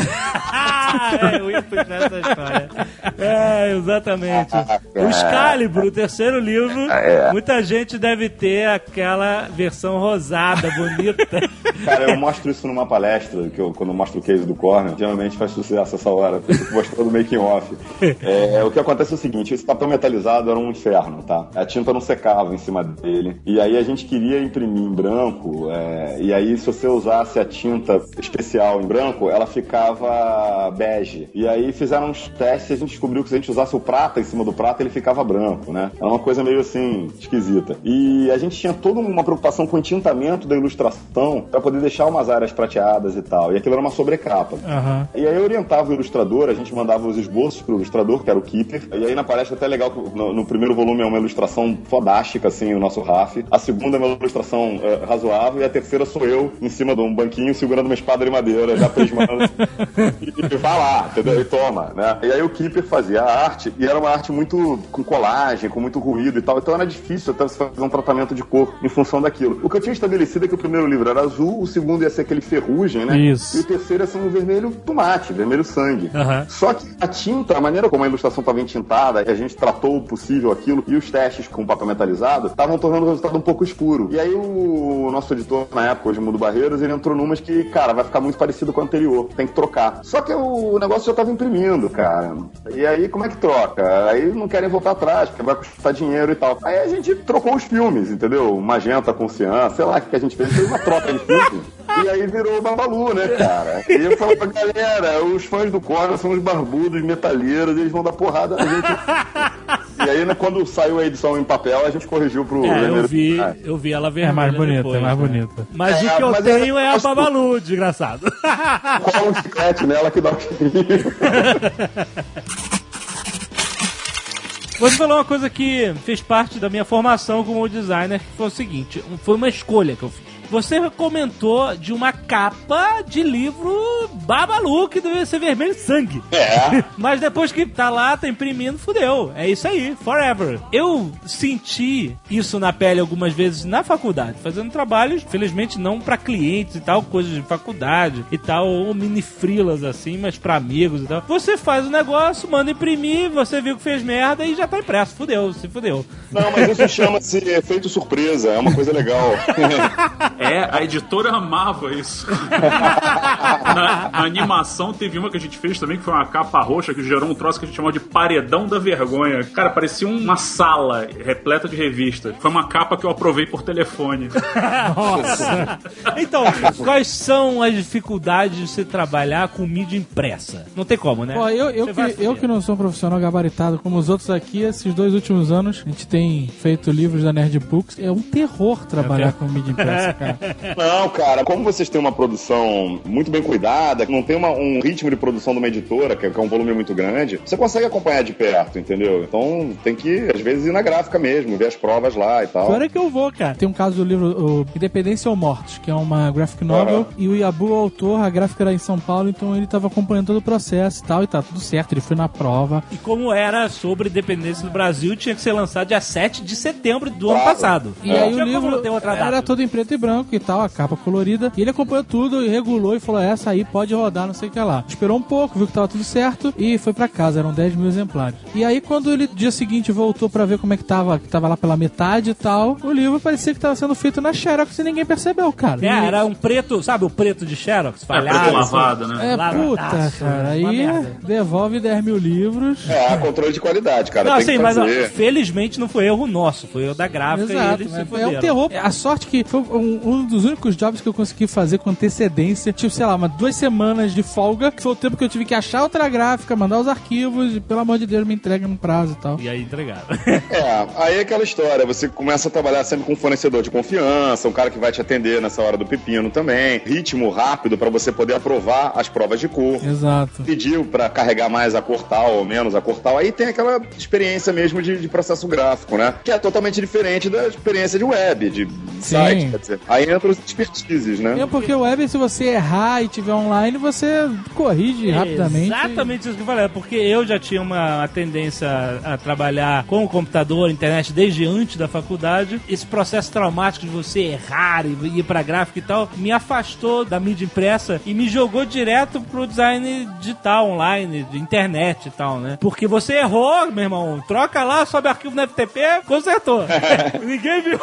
Ah, eu ia puxar essa história. É, exatamente. Ah, O Excalibur, o terceiro livro, É. muita gente deve ter aquela versão rosada, bonita. [LAUGHS] Cara, eu mostro isso numa palestra, que eu, quando eu mostro o case do Corner, geralmente faz sucesso essa hora, mostrando o making off. [LAUGHS] É, o que acontece é o seguinte, esse papel metalizado era um inferno, tá? A tinta não secava em cima dele. E aí a gente queria imprimir em branco, é, e aí se você usasse a tinta especial em branco, ela ficava bege. E aí fizeram uns testes e a gente descobriu que se a gente usasse o prata em cima do prata, ele ficava branco, né? Era uma coisa meio assim, esquisita. E a gente tinha toda uma preocupação com o entintamento da ilustração para poder deixar umas áreas prateadas e tal. E aquilo era uma sobrecapa. Aham. E aí eu orientava o ilustrador, a gente mandava os esboços pro ilustrador, que era o Keeper. E aí na palestra até legal, que no, no primeiro volume é uma ilustração fodástica, assim, o nosso RAF. A segunda é uma ilustração eh, razoável e a terceira sou eu em cima de um banquinho segurando uma espada de madeira, já prismando. [LAUGHS] e, e vai lá, entendeu? E toma, né? E aí o Keeper fazia a arte e era uma arte muito com colagem, com muito ruído e tal. Então era difícil até você fazer um tratamento de cor em função daquilo. O que eu tinha estabelecido é que o primeiro livro era azul, o segundo ia ser aquele ferrugem, né? Isso. E o terceiro ia ser um vermelho tomate, vermelho sangue. Aham. Só que a tinta, a maneira como a ilustração estava entintada, a gente tratou o possível aquilo, e os testes com papel metalizado estavam tornando o resultado um pouco escuro. E aí o nosso editor, na época, hoje Mundo Barreiros, ele entrou numas que, cara, vai ficar muito parecido com o anterior, tem que trocar. Só que o negócio já estava imprimindo, cara. E aí, como é que troca? Aí não querem voltar atrás, porque vai custar dinheiro e tal. Aí a gente trocou os filmes, entendeu? Magenta Cian, sei lá o que a gente fez, fez uma troca de filmes. [LAUGHS] E aí virou o Babalu, né, cara? E eu falo pra galera, os fãs do Corner são os barbudos, metaleiros, eles vão dar porrada na gente. E aí, né, quando saiu a edição em papel, a gente corrigiu pro É, eu vi, eu vi ela vermelha. É mais bonita, depois, é mais né? bonita. Mas É, o que eu mas tenho é a Babalu, desgraçado. [LAUGHS] Cola um chiclete nela que dá um. [LAUGHS] Você falou uma coisa que fez parte da minha formação como designer, que foi o seguinte, foi uma escolha que eu fiz. Você comentou de uma capa de livro Babalu, que deve ser vermelho sangue. É. [LAUGHS] Mas depois que tá lá, tá imprimindo, fudeu. É isso aí, forever. Eu senti isso na pele algumas vezes na faculdade, fazendo trabalhos, felizmente não pra clientes e tal, coisas de faculdade e tal, ou mini frilas assim, mas pra amigos e tal. Você faz o negócio, manda imprimir, você viu que fez merda e já tá impresso. Fudeu, se fudeu. Não, mas isso chama-se efeito surpresa, é uma coisa legal. [LAUGHS] É, a editora amava isso. [LAUGHS] Na, na animação teve uma que a gente fez também, que foi uma capa roxa, que gerou um troço que a gente chamou de paredão da vergonha. Cara, parecia uma sala repleta de revistas. Foi uma capa que eu aprovei por telefone. [LAUGHS] Nossa. Então, quais são as dificuldades de você trabalhar com mídia impressa? Não tem como, né? Pô, eu, eu, que, eu que não sou um profissional gabaritado como os outros aqui, esses dois últimos anos, a gente tem feito livros da Nerd Books. É um terror trabalhar com mídia impressa, cara. [LAUGHS] Não, cara, como vocês têm uma produção muito bem cuidada, que não tem uma- um ritmo de produção de uma editora, que é, que é um volume muito grande, você consegue acompanhar de perto, entendeu? Então tem que, às vezes, ir na gráfica mesmo, ver as provas lá e tal. É que eu vou, cara. Tem um caso do livro o Independência ou Mortes, que é uma graphic novel, e o Yabu, o autor, a gráfica era em São Paulo, então ele tava acompanhando todo o processo e tal, e tá tudo certo, ele foi na prova. E como era sobre independência do Brasil, tinha que ser lançado dia 7 de setembro do ano Claro. passado. E Não aí o livro ter outra data. era todo em preto e branco e tal, a capa colorida. E ele acompanhou tudo e regulou e falou: essa aí pode rodar, não sei o que lá. Esperou um pouco, viu que tava tudo certo e foi pra casa, eram 10 mil exemplares. E aí, quando ele, dia seguinte, voltou pra ver como é que tava, que tava lá pela metade e tal, o livro parecia que tava sendo feito na Xerox e ninguém percebeu, cara. É, E- era um preto, sabe o preto de Xerox? Falhado. preto lavado, né? É, Lavadaço, puta, cara. Aí devolve 10 mil livros. É, controle de qualidade, cara. Não, tem assim, que mas ó, felizmente não foi erro nosso, foi erro da gráfica e Exato, eles se é, é um terror. A sorte que foi um, um dos únicos jobs que eu consegui fazer com antecedência, tipo, sei lá, umas duas semanas de folga, que foi o tempo que eu tive que achar outra gráfica, mandar os arquivos, e pelo amor de Deus, me entrega no prazo e tal. E aí entregaram. [LAUGHS] É, aí é aquela história, você começa a trabalhar sempre com um fornecedor de confiança, um cara que vai te atender nessa hora do pepino também, ritmo rápido pra você poder aprovar as provas de cor. Exato. Pediu pra carregar mais a cor tal ou menos a cor tal, aí tem aquela experiência mesmo de, de processo gráfico, né? Que é totalmente diferente da experiência de web, de site. Quer dizer, Aí entra os expertises, né? É porque o web, se você errar e tiver online, você corrige rapidamente. Exatamente isso que eu falei, porque eu já tinha uma tendência a trabalhar com o computador, internet, desde antes da faculdade. Esse processo traumático de você errar e ir pra gráfica e tal, me afastou da mídia impressa e me jogou direto pro design digital, online, de internet e tal, né? Porque você errou, meu irmão, troca lá, sobe arquivo no FTP, consertou. [LAUGHS] Ninguém viu.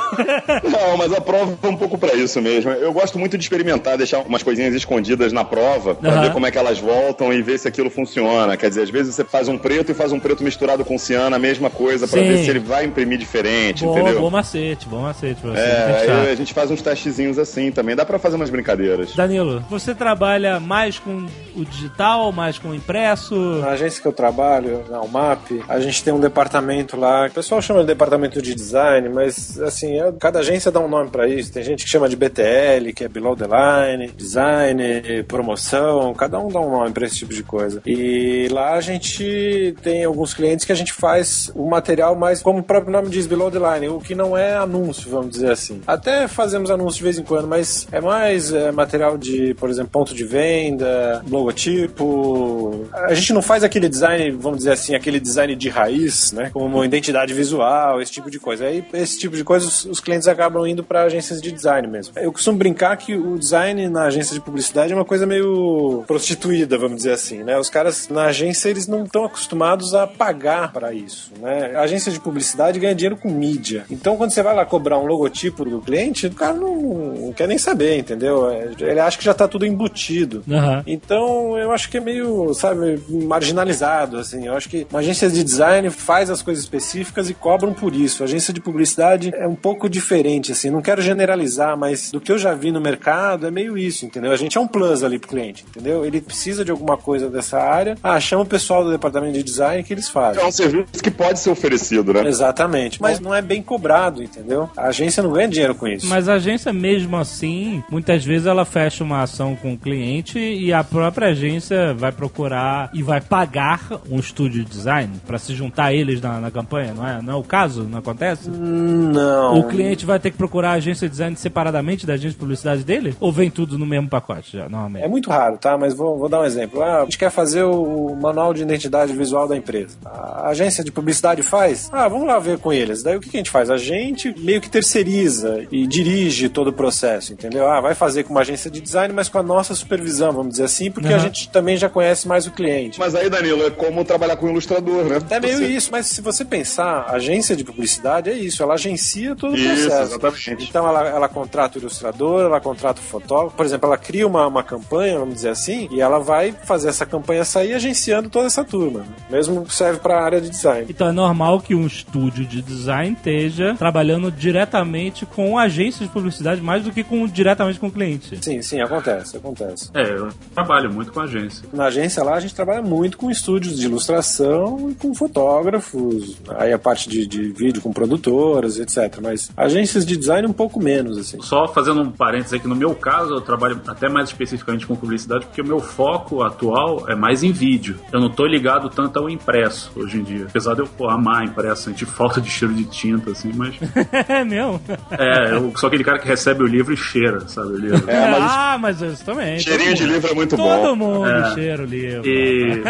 Não, mas a prova é um pouco pra isso mesmo. Eu gosto muito de experimentar, deixar umas coisinhas escondidas na prova, pra Aham. ver como é que elas voltam e ver se aquilo funciona. Quer dizer, às vezes você faz um preto e faz um preto misturado com ciano, a mesma coisa, pra Sim. ver se ele vai imprimir diferente, bom, entendeu? bom macete, bom macete pra você. É, a gente faz uns testezinhos assim também. Dá pra fazer umas brincadeiras. Danilo, você trabalha mais com o digital, mais com o impresso? Na agência que eu trabalho, na UMAP, a gente tem um departamento lá, o pessoal chama de departamento de design, mas assim, é- cada agência dá um nome pra isso. Tem gente que chama de BTL, que é Below the Line, design, promoção, cada um dá um nome pra esse tipo de coisa. E lá a gente tem alguns clientes que a gente faz o material mais, como o próprio nome diz, Below the Line, o que não é anúncio, vamos dizer assim. Até fazemos anúncios de vez em quando, mas é mais é, material de, por exemplo, ponto de venda, logotipo. A gente não faz aquele design, vamos dizer assim, aquele design de raiz, né? Como identidade visual, esse tipo de coisa. Aí, esse tipo de coisa, os, os clientes acabam indo para agências de design mesmo. Eu costumo brincar que o design na agência de publicidade é uma coisa meio prostituída, vamos dizer assim, né? Os caras na agência, eles não estão acostumados a pagar para isso, né? A agência de publicidade ganha dinheiro com mídia. Então, quando você vai lá cobrar um logotipo do cliente, o cara não, não quer nem saber, entendeu? É, Ele acha que já tá tudo embutido. Aham. Então, eu acho que é meio, sabe, marginalizado, assim. Eu acho que uma agência de design faz as coisas específicas e cobram por isso. A agência de publicidade é um pouco diferente, assim. Não quero generalizar, mas do que eu já vi no mercado é meio isso, entendeu? A gente é um plus ali pro cliente, entendeu? Ele precisa de alguma coisa dessa área. Ah, chama o pessoal do departamento de design que eles fazem. É um serviço que pode ser oferecido, né? Exatamente. Mas não é bem cobrado, entendeu? A agência não ganha dinheiro com isso. Mas a agência, mesmo assim, muitas vezes ela fecha uma ação com o cliente e a própria agência vai procurar e vai pagar um estúdio de design pra se juntar a eles na, na campanha, não é? Não é o caso? Não acontece? Não. O cliente vai ter que procurar a agência de design separadamente da agência de publicidade dele? Ou vem tudo no mesmo pacote já, normalmente? É muito raro, tá? Mas vou, vou dar um exemplo. Ah, a gente quer fazer o manual de identidade visual da empresa. A agência de publicidade faz? Ah, vamos lá ver com eles. Daí o que que a gente faz? A gente meio que terceiriza e dirige todo o processo, entendeu? Ah, vai fazer com uma agência de design, mas com a nossa supervisão, vamos dizer assim, porque a Aham. gente também já conhece mais o cliente. Mas aí, Danilo, é como trabalhar com um ilustrador, né? É meio Você- isso, mas se você pensar, a agência de publicidade é isso, ela agencia todo o Isso, processo. exatamente. Então ela, ela contrata o ilustrador, ela contrata o fotógrafo, por exemplo, ela cria uma, uma campanha, vamos dizer assim, e ela vai fazer essa campanha sair agenciando toda essa turma. Mesmo serve para a área de design. Então é normal que um estúdio de design esteja trabalhando diretamente com agências de publicidade mais do que com, diretamente com o cliente. Sim, sim, acontece, acontece. É, eu trabalho muito com agência. Na agência lá a gente trabalha muito com estúdios de ilustração e com fotógrafos, aí a parte de, de vídeo com produtoras, etc. Mas agências de design um pouco menos, assim. Só fazendo um parênteses aqui, no meu caso, eu trabalho até mais especificamente com publicidade, porque o meu foco atual é mais em vídeo. Eu não tô ligado tanto ao impresso hoje em dia. Apesar de eu pô, amar impresso, sentir falta de cheiro de tinta, assim, mas. [LAUGHS] É mesmo? É, eu sou aquele cara que recebe o livro e cheira, sabe? O livro. É, mas ah, mas isso também. cheirinho todo de livro é muito Todo bom. mundo É. cheira o livro. E...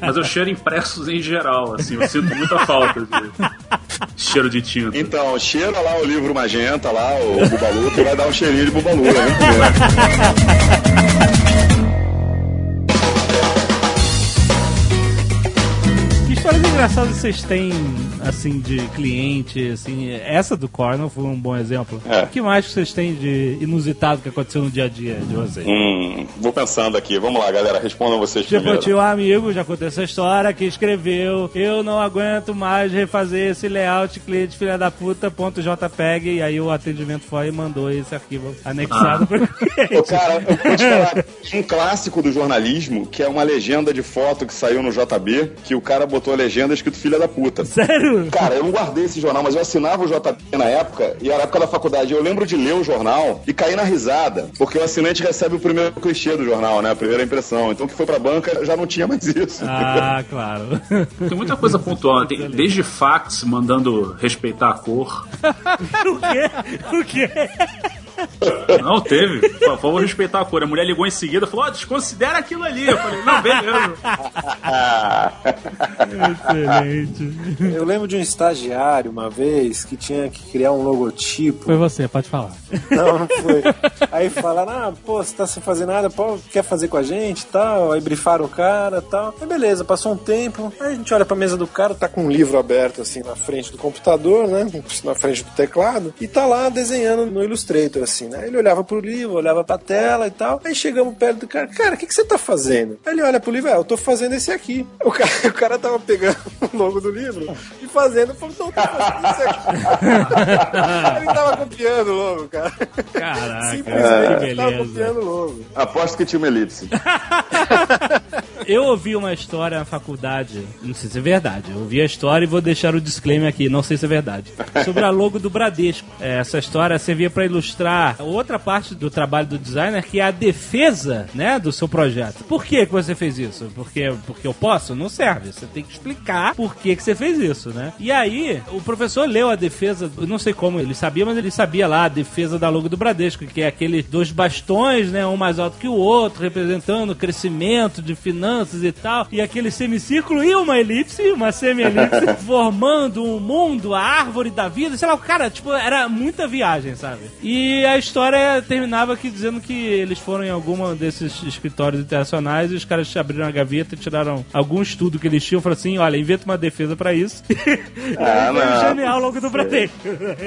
Mas eu cheiro impressos em geral, assim, eu sinto muita falta de cheiro de tinta. Então, cheira lá o livro magenta, lá, o Bubalu, que vai dar um cheirinho de Bubalu, né? [LAUGHS] Engraçadas vocês têm, assim, de cliente, assim, essa do Cornell foi um bom exemplo. É. O que mais vocês têm de inusitado que aconteceu no dia a dia de vocês? Hum, vou pensando aqui. Vamos lá, galera, respondam vocês Tipo, primeiro. tinha um amigo, já contei essa história, que escreveu Eu não aguento mais refazer esse layout cliente filha da puta, ponto JPEG, e aí o atendimento foi e mandou esse arquivo anexado pro Ô, cliente. cara, eu vou te falar, um clássico do jornalismo, que é uma legenda de foto que saiu no JB, que o cara botou a legenda escrito filha da puta. Sério? Cara, eu não guardei esse jornal, mas eu assinava o JP na época, e era a época da faculdade. Eu lembro de ler o jornal e cair na risada, porque o assinante recebe o primeiro clichê do jornal, né? A primeira impressão. Então, o que foi pra banca já não tinha mais isso. Ah, [LAUGHS] claro. Tem muita coisa pontual, tem, desde fax mandando respeitar a cor. [LAUGHS] o quê? O quê? Não, teve. Pô, Vamos respeitar a cor. A mulher ligou em seguida e falou: Ó, desconsidera aquilo ali. Eu falei: Não, beleza. Excelente. Eu lembro de um estagiário uma vez que tinha que criar um logotipo. Foi você, pode falar. Não, não foi. Aí falaram, ah, pô, você tá sem fazer nada, pô, quer fazer com a gente e tal? Aí brifaram o cara e tal. Aí beleza, passou um tempo. Aí a gente olha pra mesa do cara, tá com um livro aberto assim na frente do computador, né? Na frente do teclado. E tá lá desenhando no Illustrator, assim, né? Ele olhava pro livro, olhava pra tela e tal. Aí chegamos perto do cara, cara, o que, que você tá fazendo? Aí ele olha pro livro, é, eu tô fazendo esse aqui. [LAUGHS] O cara, o cara tava pegando [LAUGHS] o logo do livro e fazendo, falou, não, tô fazendo isso aqui. [LAUGHS] ele tava copiando o logo, cara. Caraca, Simplesmente que ele tava copiando o logo. Aposto que tinha uma elipse. Eu ouvi uma história na faculdade, não sei se é verdade. Eu ouvi a história e vou deixar o disclaimer aqui, não sei se é verdade. Sobre a logo do Bradesco. É, Essa história servia para ilustrar outra parte do trabalho do designer, que é a defesa, né, do seu projeto. Por que que você fez isso? Porque, porque eu posso? Não serve. Você tem que explicar por que que você fez isso, né? E aí, o professor leu a defesa, eu não sei como ele sabia, mas ele sabia lá a defesa da logo do Bradesco, que é aquele dois bastões, né, um mais alto que o outro, representando o crescimento de finanças e tal, e aquele semicírculo e uma elipse, uma semi-elipse, [LAUGHS] formando um mundo, a árvore da vida, sei lá, o cara, tipo, era muita viagem, sabe? E a história terminava aqui dizendo que eles foram em alguma desses escritórios internacionais e os caras abriram a gaveta e tiraram algum estudo que eles tinham e falaram assim, olha, inventa uma defesa pra isso. [LAUGHS] Ah, Foi não. genial logo do Bradesco.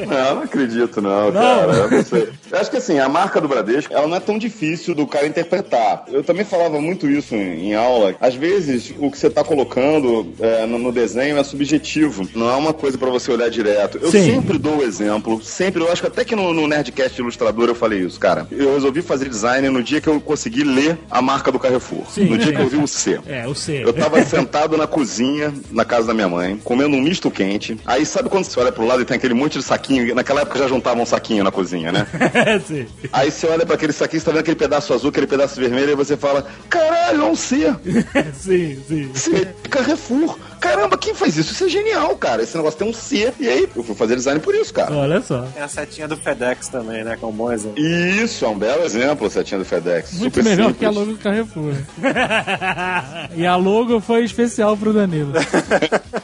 Não, não acredito, não, cara. Eu, não sei. Eu acho que assim, a marca do Bradesco, ela não é tão difícil do cara interpretar. Eu também falava muito isso em, em aula. Às vezes, o que você tá colocando é, no, no desenho é subjetivo. Não é uma coisa pra você olhar direto. Eu Sim. sempre dou o exemplo. Sempre, eu acho que até que no, no Nerdcast Ilustrador eu falei isso, cara. Eu resolvi fazer design no dia que eu consegui ler a marca do Carrefour. Sim, no dia que eu vi o C. É, o C. Eu tava sentado na cozinha, na casa da minha mãe, comendo um misto quente. Aí sabe quando você olha pro lado e tem aquele monte de saquinho? Naquela época já juntavam um saquinho na cozinha, né? [LAUGHS] Sim. Aí você olha pra aquele saquinho, você tá vendo aquele pedaço azul, aquele pedaço vermelho, e você fala: Caralho, é um C. [LAUGHS] sim, sim. C Carrefour. Caramba, quem faz isso? Isso é genial, cara. Esse negócio tem um C. E aí, eu fui fazer design por isso, cara. Olha só. Tem a setinha do FedEx também, né? Que é um bom exemplo. Isso, é um belo exemplo, a setinha do FedEx. Muito Super melhor simples. que a logo do Carrefour. [LAUGHS] e a logo foi especial pro Danilo. [LAUGHS]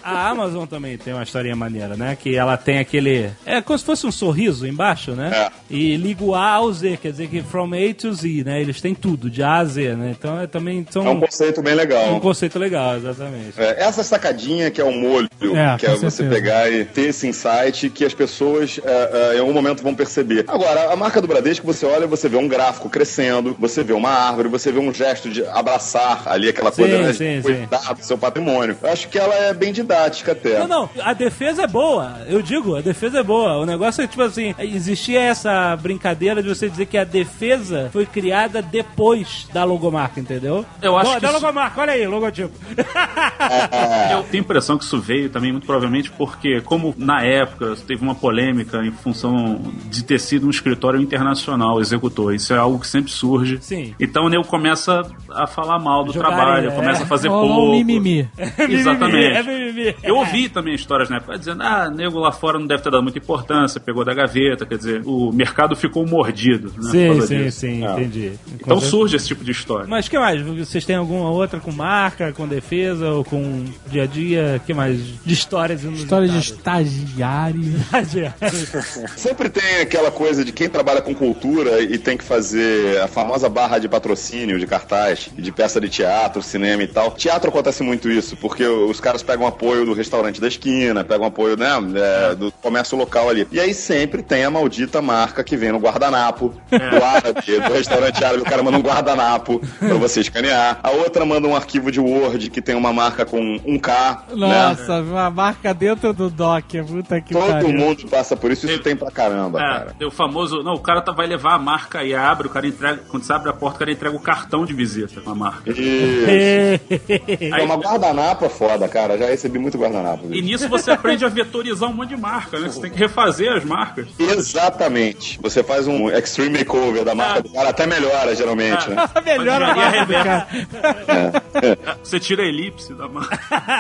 A Amazon também tem uma historinha maneira, né? Que ela tem aquele. É como se fosse um sorriso embaixo, né? É. E liga o A ao Z, quer dizer que from A to Z, né? Eles têm tudo, de A a Z, né? Então é também são É um conceito bem legal. um conceito legal, exatamente. É, essa sacadinha que é o molho, É, que é com você certeza. pegar e ter esse insight que as pessoas é, é, em algum momento vão perceber. Agora, a marca do Bradesco, você olha, você vê um gráfico crescendo, você vê uma árvore, você vê um gesto de abraçar ali aquela Sim, coisa né, sim, de cuidar do seu patrimônio. Eu acho que ela é bem didática até. Não, não, a defesa é boa. Eu digo, a defesa é boa. O negócio é tipo assim: existia essa brincadeira de você dizer que a defesa foi criada depois da logomarca, entendeu? Eu acho Não, que da isso- logomarca, olha aí, logotipo. Eu tenho a impressão que isso veio também muito provavelmente porque, como na época teve uma polêmica em função de ter sido um escritório internacional executor, isso é algo que sempre surge. Sim. Então o nego começa a falar mal do Jogarem, trabalho, é. começa a fazer Rolou pouco. um [LAUGHS] mimimi. Exatamente. É mimimi. Eu ouvi também histórias na época dizendo, ah, nego lá fora não deve ter dado muita importância, pegou da gaveta, quer dizer, o mercado ficou mordido. Né, Sim, sim, disso. sim, É. entendi. Então surge esse tipo de história. Mas que mais? Vocês têm alguma outra com marca, com defesa ou com dia a dia? que mais? De histórias História de inusitadas. estagiário. [LAUGHS] Sempre tem aquela coisa de quem trabalha com cultura e tem que fazer a famosa barra de patrocínio de cartaz, de peça de teatro, cinema e tal. Teatro acontece muito isso, porque os caras pegam apoio do restaurante da esquina, pegam apoio, né, é, do comércio local ali. E aí sempre tem a maldita marca que vem no guardanapo do árabe, do restaurante árabe, o cara manda um guardanapo pra você escanear. A outra manda um arquivo de Word que tem uma marca com um K, né? Nossa, uma marca dentro do dock. Puta que Todo pariu. mundo passa por isso, isso tem pra caramba, É, cara. tem o famoso. Não, o cara tá, vai levar a marca e abre, o cara entrega. Quando você abre a porta, o cara entrega o cartão de visita com a marca. Isso. Aí- É uma guardanapo é foda, cara. Já recebi muito guardanapo. E nisso você aprende a vetorizar um monte de marca, né? Você tem que refazer as marcas. Exatamente. Você faz um extreme makeover da marca Ah. do cara, até melhora, geralmente, né? [LAUGHS] Melhor a marca do cara. Você tira a elipse da marca. [LAUGHS]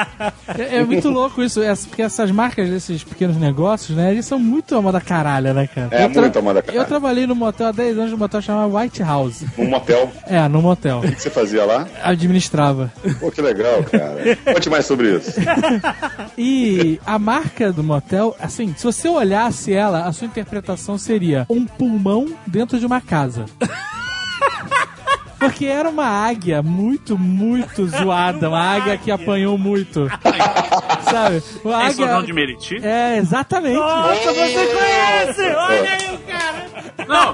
É, é muito [LAUGHS] louco isso, é, porque essas marcas desses pequenos negócios, né? Eles são muito a moda caralho, né, cara? É Eu muito a moda caralho. Eu trabalhei no motel há 10 anos, no motel chamado White House. Um motel. É, no motel. O que você fazia lá? Administrava. Pô, que legal, cara. Conte mais sobre isso. [LAUGHS] E a marca do motel, assim, se você olhasse ela, a sua interpretação seria um pulmão dentro de uma casa. Porque era uma águia muito, muito zoada. Uma águia que apanhou muito. [LAUGHS] Sabe? Uma São João de águia. Meriti? É, exatamente. Nossa, você conhece! Olha aí o cara! Não,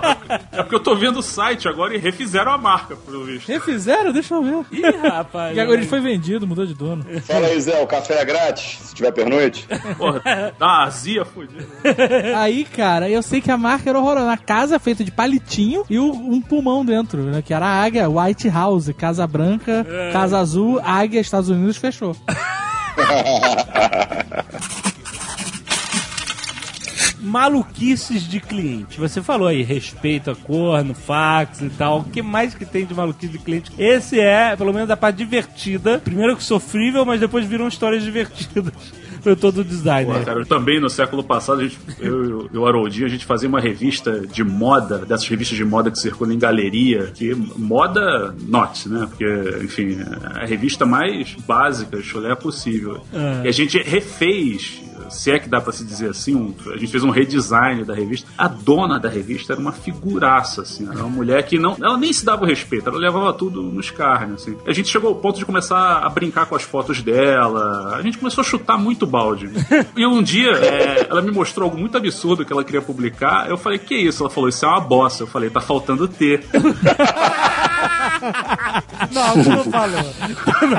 é porque eu tô vendo o site agora e refizeram a marca, pelo visto. Refizeram? Deixa eu ver. Ih, rapaz. E agora ele foi vendido, mudou de dono. Fala aí, Zé, o café é grátis, se tiver pernoite. Porra, dá uma azia fodida. [LAUGHS] Aí, cara, eu sei que a marca era horrorosa. Uma casa feita de palitinho e um pulmão dentro, né? Que era a águia, White House, Casa Branca, Casa Azul, Águia, Estados Unidos, fechou. [LAUGHS] Maluquices de cliente. Você falou aí, respeito a cor no fax e tal. O que mais que tem de maluquice de cliente? Esse é, pelo menos, a parte divertida. Primeiro que sofrível, mas depois viram histórias divertidas. Foi todo o design. Pô, cara, também no século passado, a gente, eu e o Haroldinho, a gente fazia uma revista de moda, dessas revistas de moda que circulam em galeria, que moda not, né? Porque, enfim, é a revista mais básica, chulé possível. E a gente refez, se é que dá pra se dizer assim, um- a gente fez um redesign da revista. A dona da revista era uma figuraça, assim, era uma mulher que não, ela nem se dava o respeito, ela levava tudo nos carnes, assim. A gente chegou ao ponto de começar a brincar com as fotos dela, a gente começou a chutar muito balde. E um dia, é, ela me mostrou algo muito absurdo que ela queria publicar, eu falei, que isso? Ela falou, isso é uma bosta. Eu falei, tá faltando T. [LAUGHS] [LAUGHS] Não, não falou.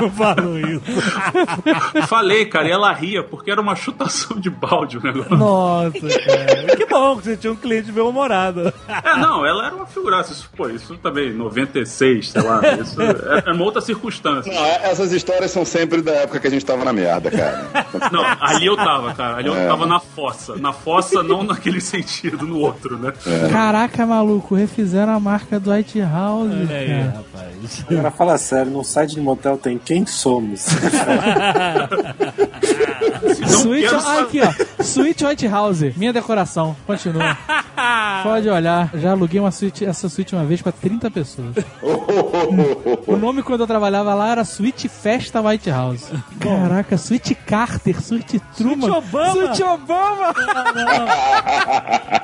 Não falou isso. falei, cara, e ela ria, porque era uma chutação de balde o negócio. Nossa, cara. Que bom que você tinha um cliente bem humorado. É, não, ela era uma figuraça. Isso, pô, isso também, 96, sei lá. Isso é, é uma outra circunstância. Não, essas histórias são sempre da época que a gente tava na merda, cara. Não, ali eu tava, cara. Ali eu tava na fossa. Na fossa, não naquele sentido, no outro, né? Caraca, maluco, refizeram a marca do White House, É, cara. rapaz. Agora fala sério, no site de motel tem quem somos. [LAUGHS] Quero ah, aqui, ó. Suíte White House, minha decoração. Continua. [LAUGHS] Pode olhar. Já aluguei uma suíte, essa suíte uma vez pra 30 pessoas. O nome quando eu trabalhava lá era Suíte Festa White House. Caraca, Suíte Carter, Suíte Truman. Suíte Obama. Suíte Obama.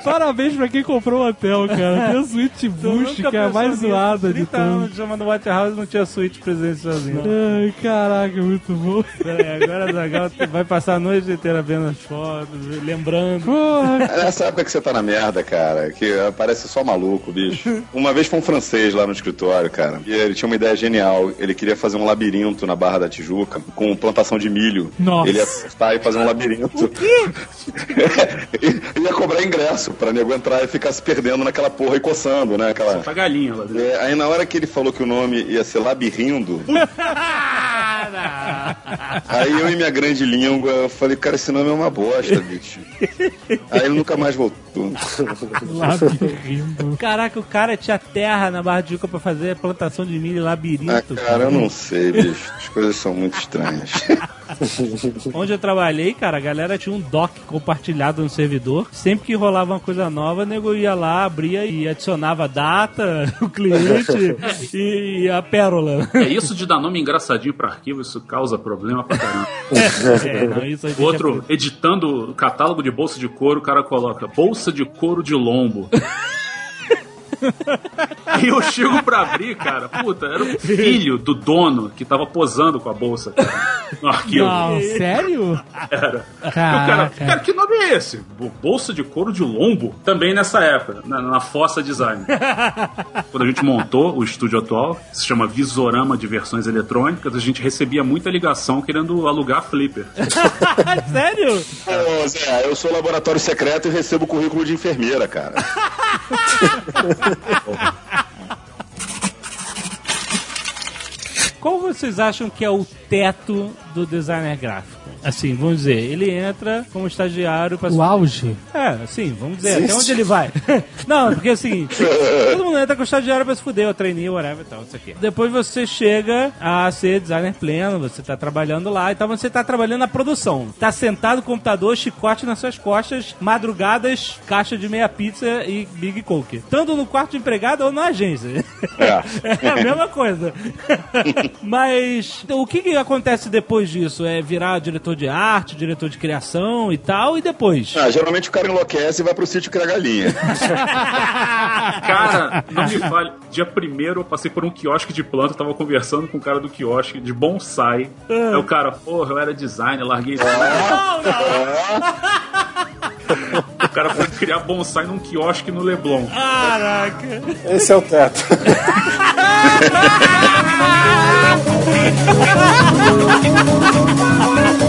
Parabéns pra quem comprou o hotel, cara. Tem a Suíte Bush, que é a mais zoada de 30 anos chamando White House não tinha suíte presente sozinho. Ai, caraca, muito bom. É, agora Zagal vai passar a noite inteira vendo as fotos, lembrando. Porra, É nessa época que você tá na merda, cara, que parece só maluco, bicho. Uma vez foi um francês lá no escritório, cara, e ele tinha uma ideia genial. Ele queria fazer um labirinto na Barra da Tijuca com plantação de milho. Nossa. Ele ia cortar e fazer um labirinto. O quê? [LAUGHS] ia cobrar ingresso pra nego entrar e ficar se perdendo naquela porra e coçando, né? Aquela... Tá galinha lá dentro. É, aí na hora que ele falou que o nome ia ser Labirindo, [LAUGHS] aí eu e minha grande língua, eu falei, cara, esse nome é uma bosta, bicho. [LAUGHS] Aí ele nunca mais voltou. labirinto. Caraca, o cara tinha terra na Barra de Juca pra fazer plantação de milho e Ah, labirinto. cara, eu não sei, bicho. As coisas são muito estranhas. [LAUGHS] [LAUGHS] Onde eu trabalhei, cara, a galera tinha um doc compartilhado no servidor. Sempre que rolava uma coisa nova, o nego ia lá, abria e adicionava a data, [LAUGHS] o cliente [LAUGHS] e a pérola. É isso de dar nome engraçadinho pra arquivo, isso causa problema pra caramba. É, não, isso a gente Outro, editando o catálogo de bolsa de couro, o cara coloca bolsa de couro de lombo. Aí eu chego pra abrir, cara, puta, era o filho do dono que tava posando com a bolsa, cara, no arquivo. Não, sério? Era. E o cara, Caraca. cara, que nome é esse? Bo- Bolsa de couro de lombo? Também nessa época, na, na Fossa Design. Quando a gente montou o estúdio atual, que se chama Visorama de Versões Eletrônicas, a gente recebia muita ligação querendo alugar flipper. [LAUGHS] Sério? Ô, Zé, eu sou laboratório secreto e recebo currículo de enfermeira, cara. [LAUGHS] Qual vocês acham que é o teto do designer gráfico? Assim, vamos dizer, ele entra como estagiário pra O auge. É, assim, vamos dizer, até onde ele vai. [LAUGHS] não, porque assim, todo mundo entra com estagiário pra se fuder, ou trainee, whatever e tal, isso aqui. Depois você chega a ser designer pleno, você tá trabalhando lá, então você tá trabalhando na produção. Tá sentado no computador, chicote nas suas costas, madrugadas, caixa de meia pizza e Big Coke. Tanto no quarto de empregado ou na agência. É, [LAUGHS] a mesma coisa. [LAUGHS] Mas o que, que acontece depois disso? É virar diretor de arte, diretor de criação e tal, e depois? Ah, geralmente o cara enlouquece e vai pro sítio criar galinha. [LAUGHS] Cara, não me fale. Dia primeiro eu passei por um quiosque de planta, tava conversando com o cara do quiosque de bonsai. Aí o cara, porra, eu era designer, larguei isso. Não, não! O cara foi criar bonsai num quiosque no Leblon. Caraca! Esse é o teto. [LAUGHS]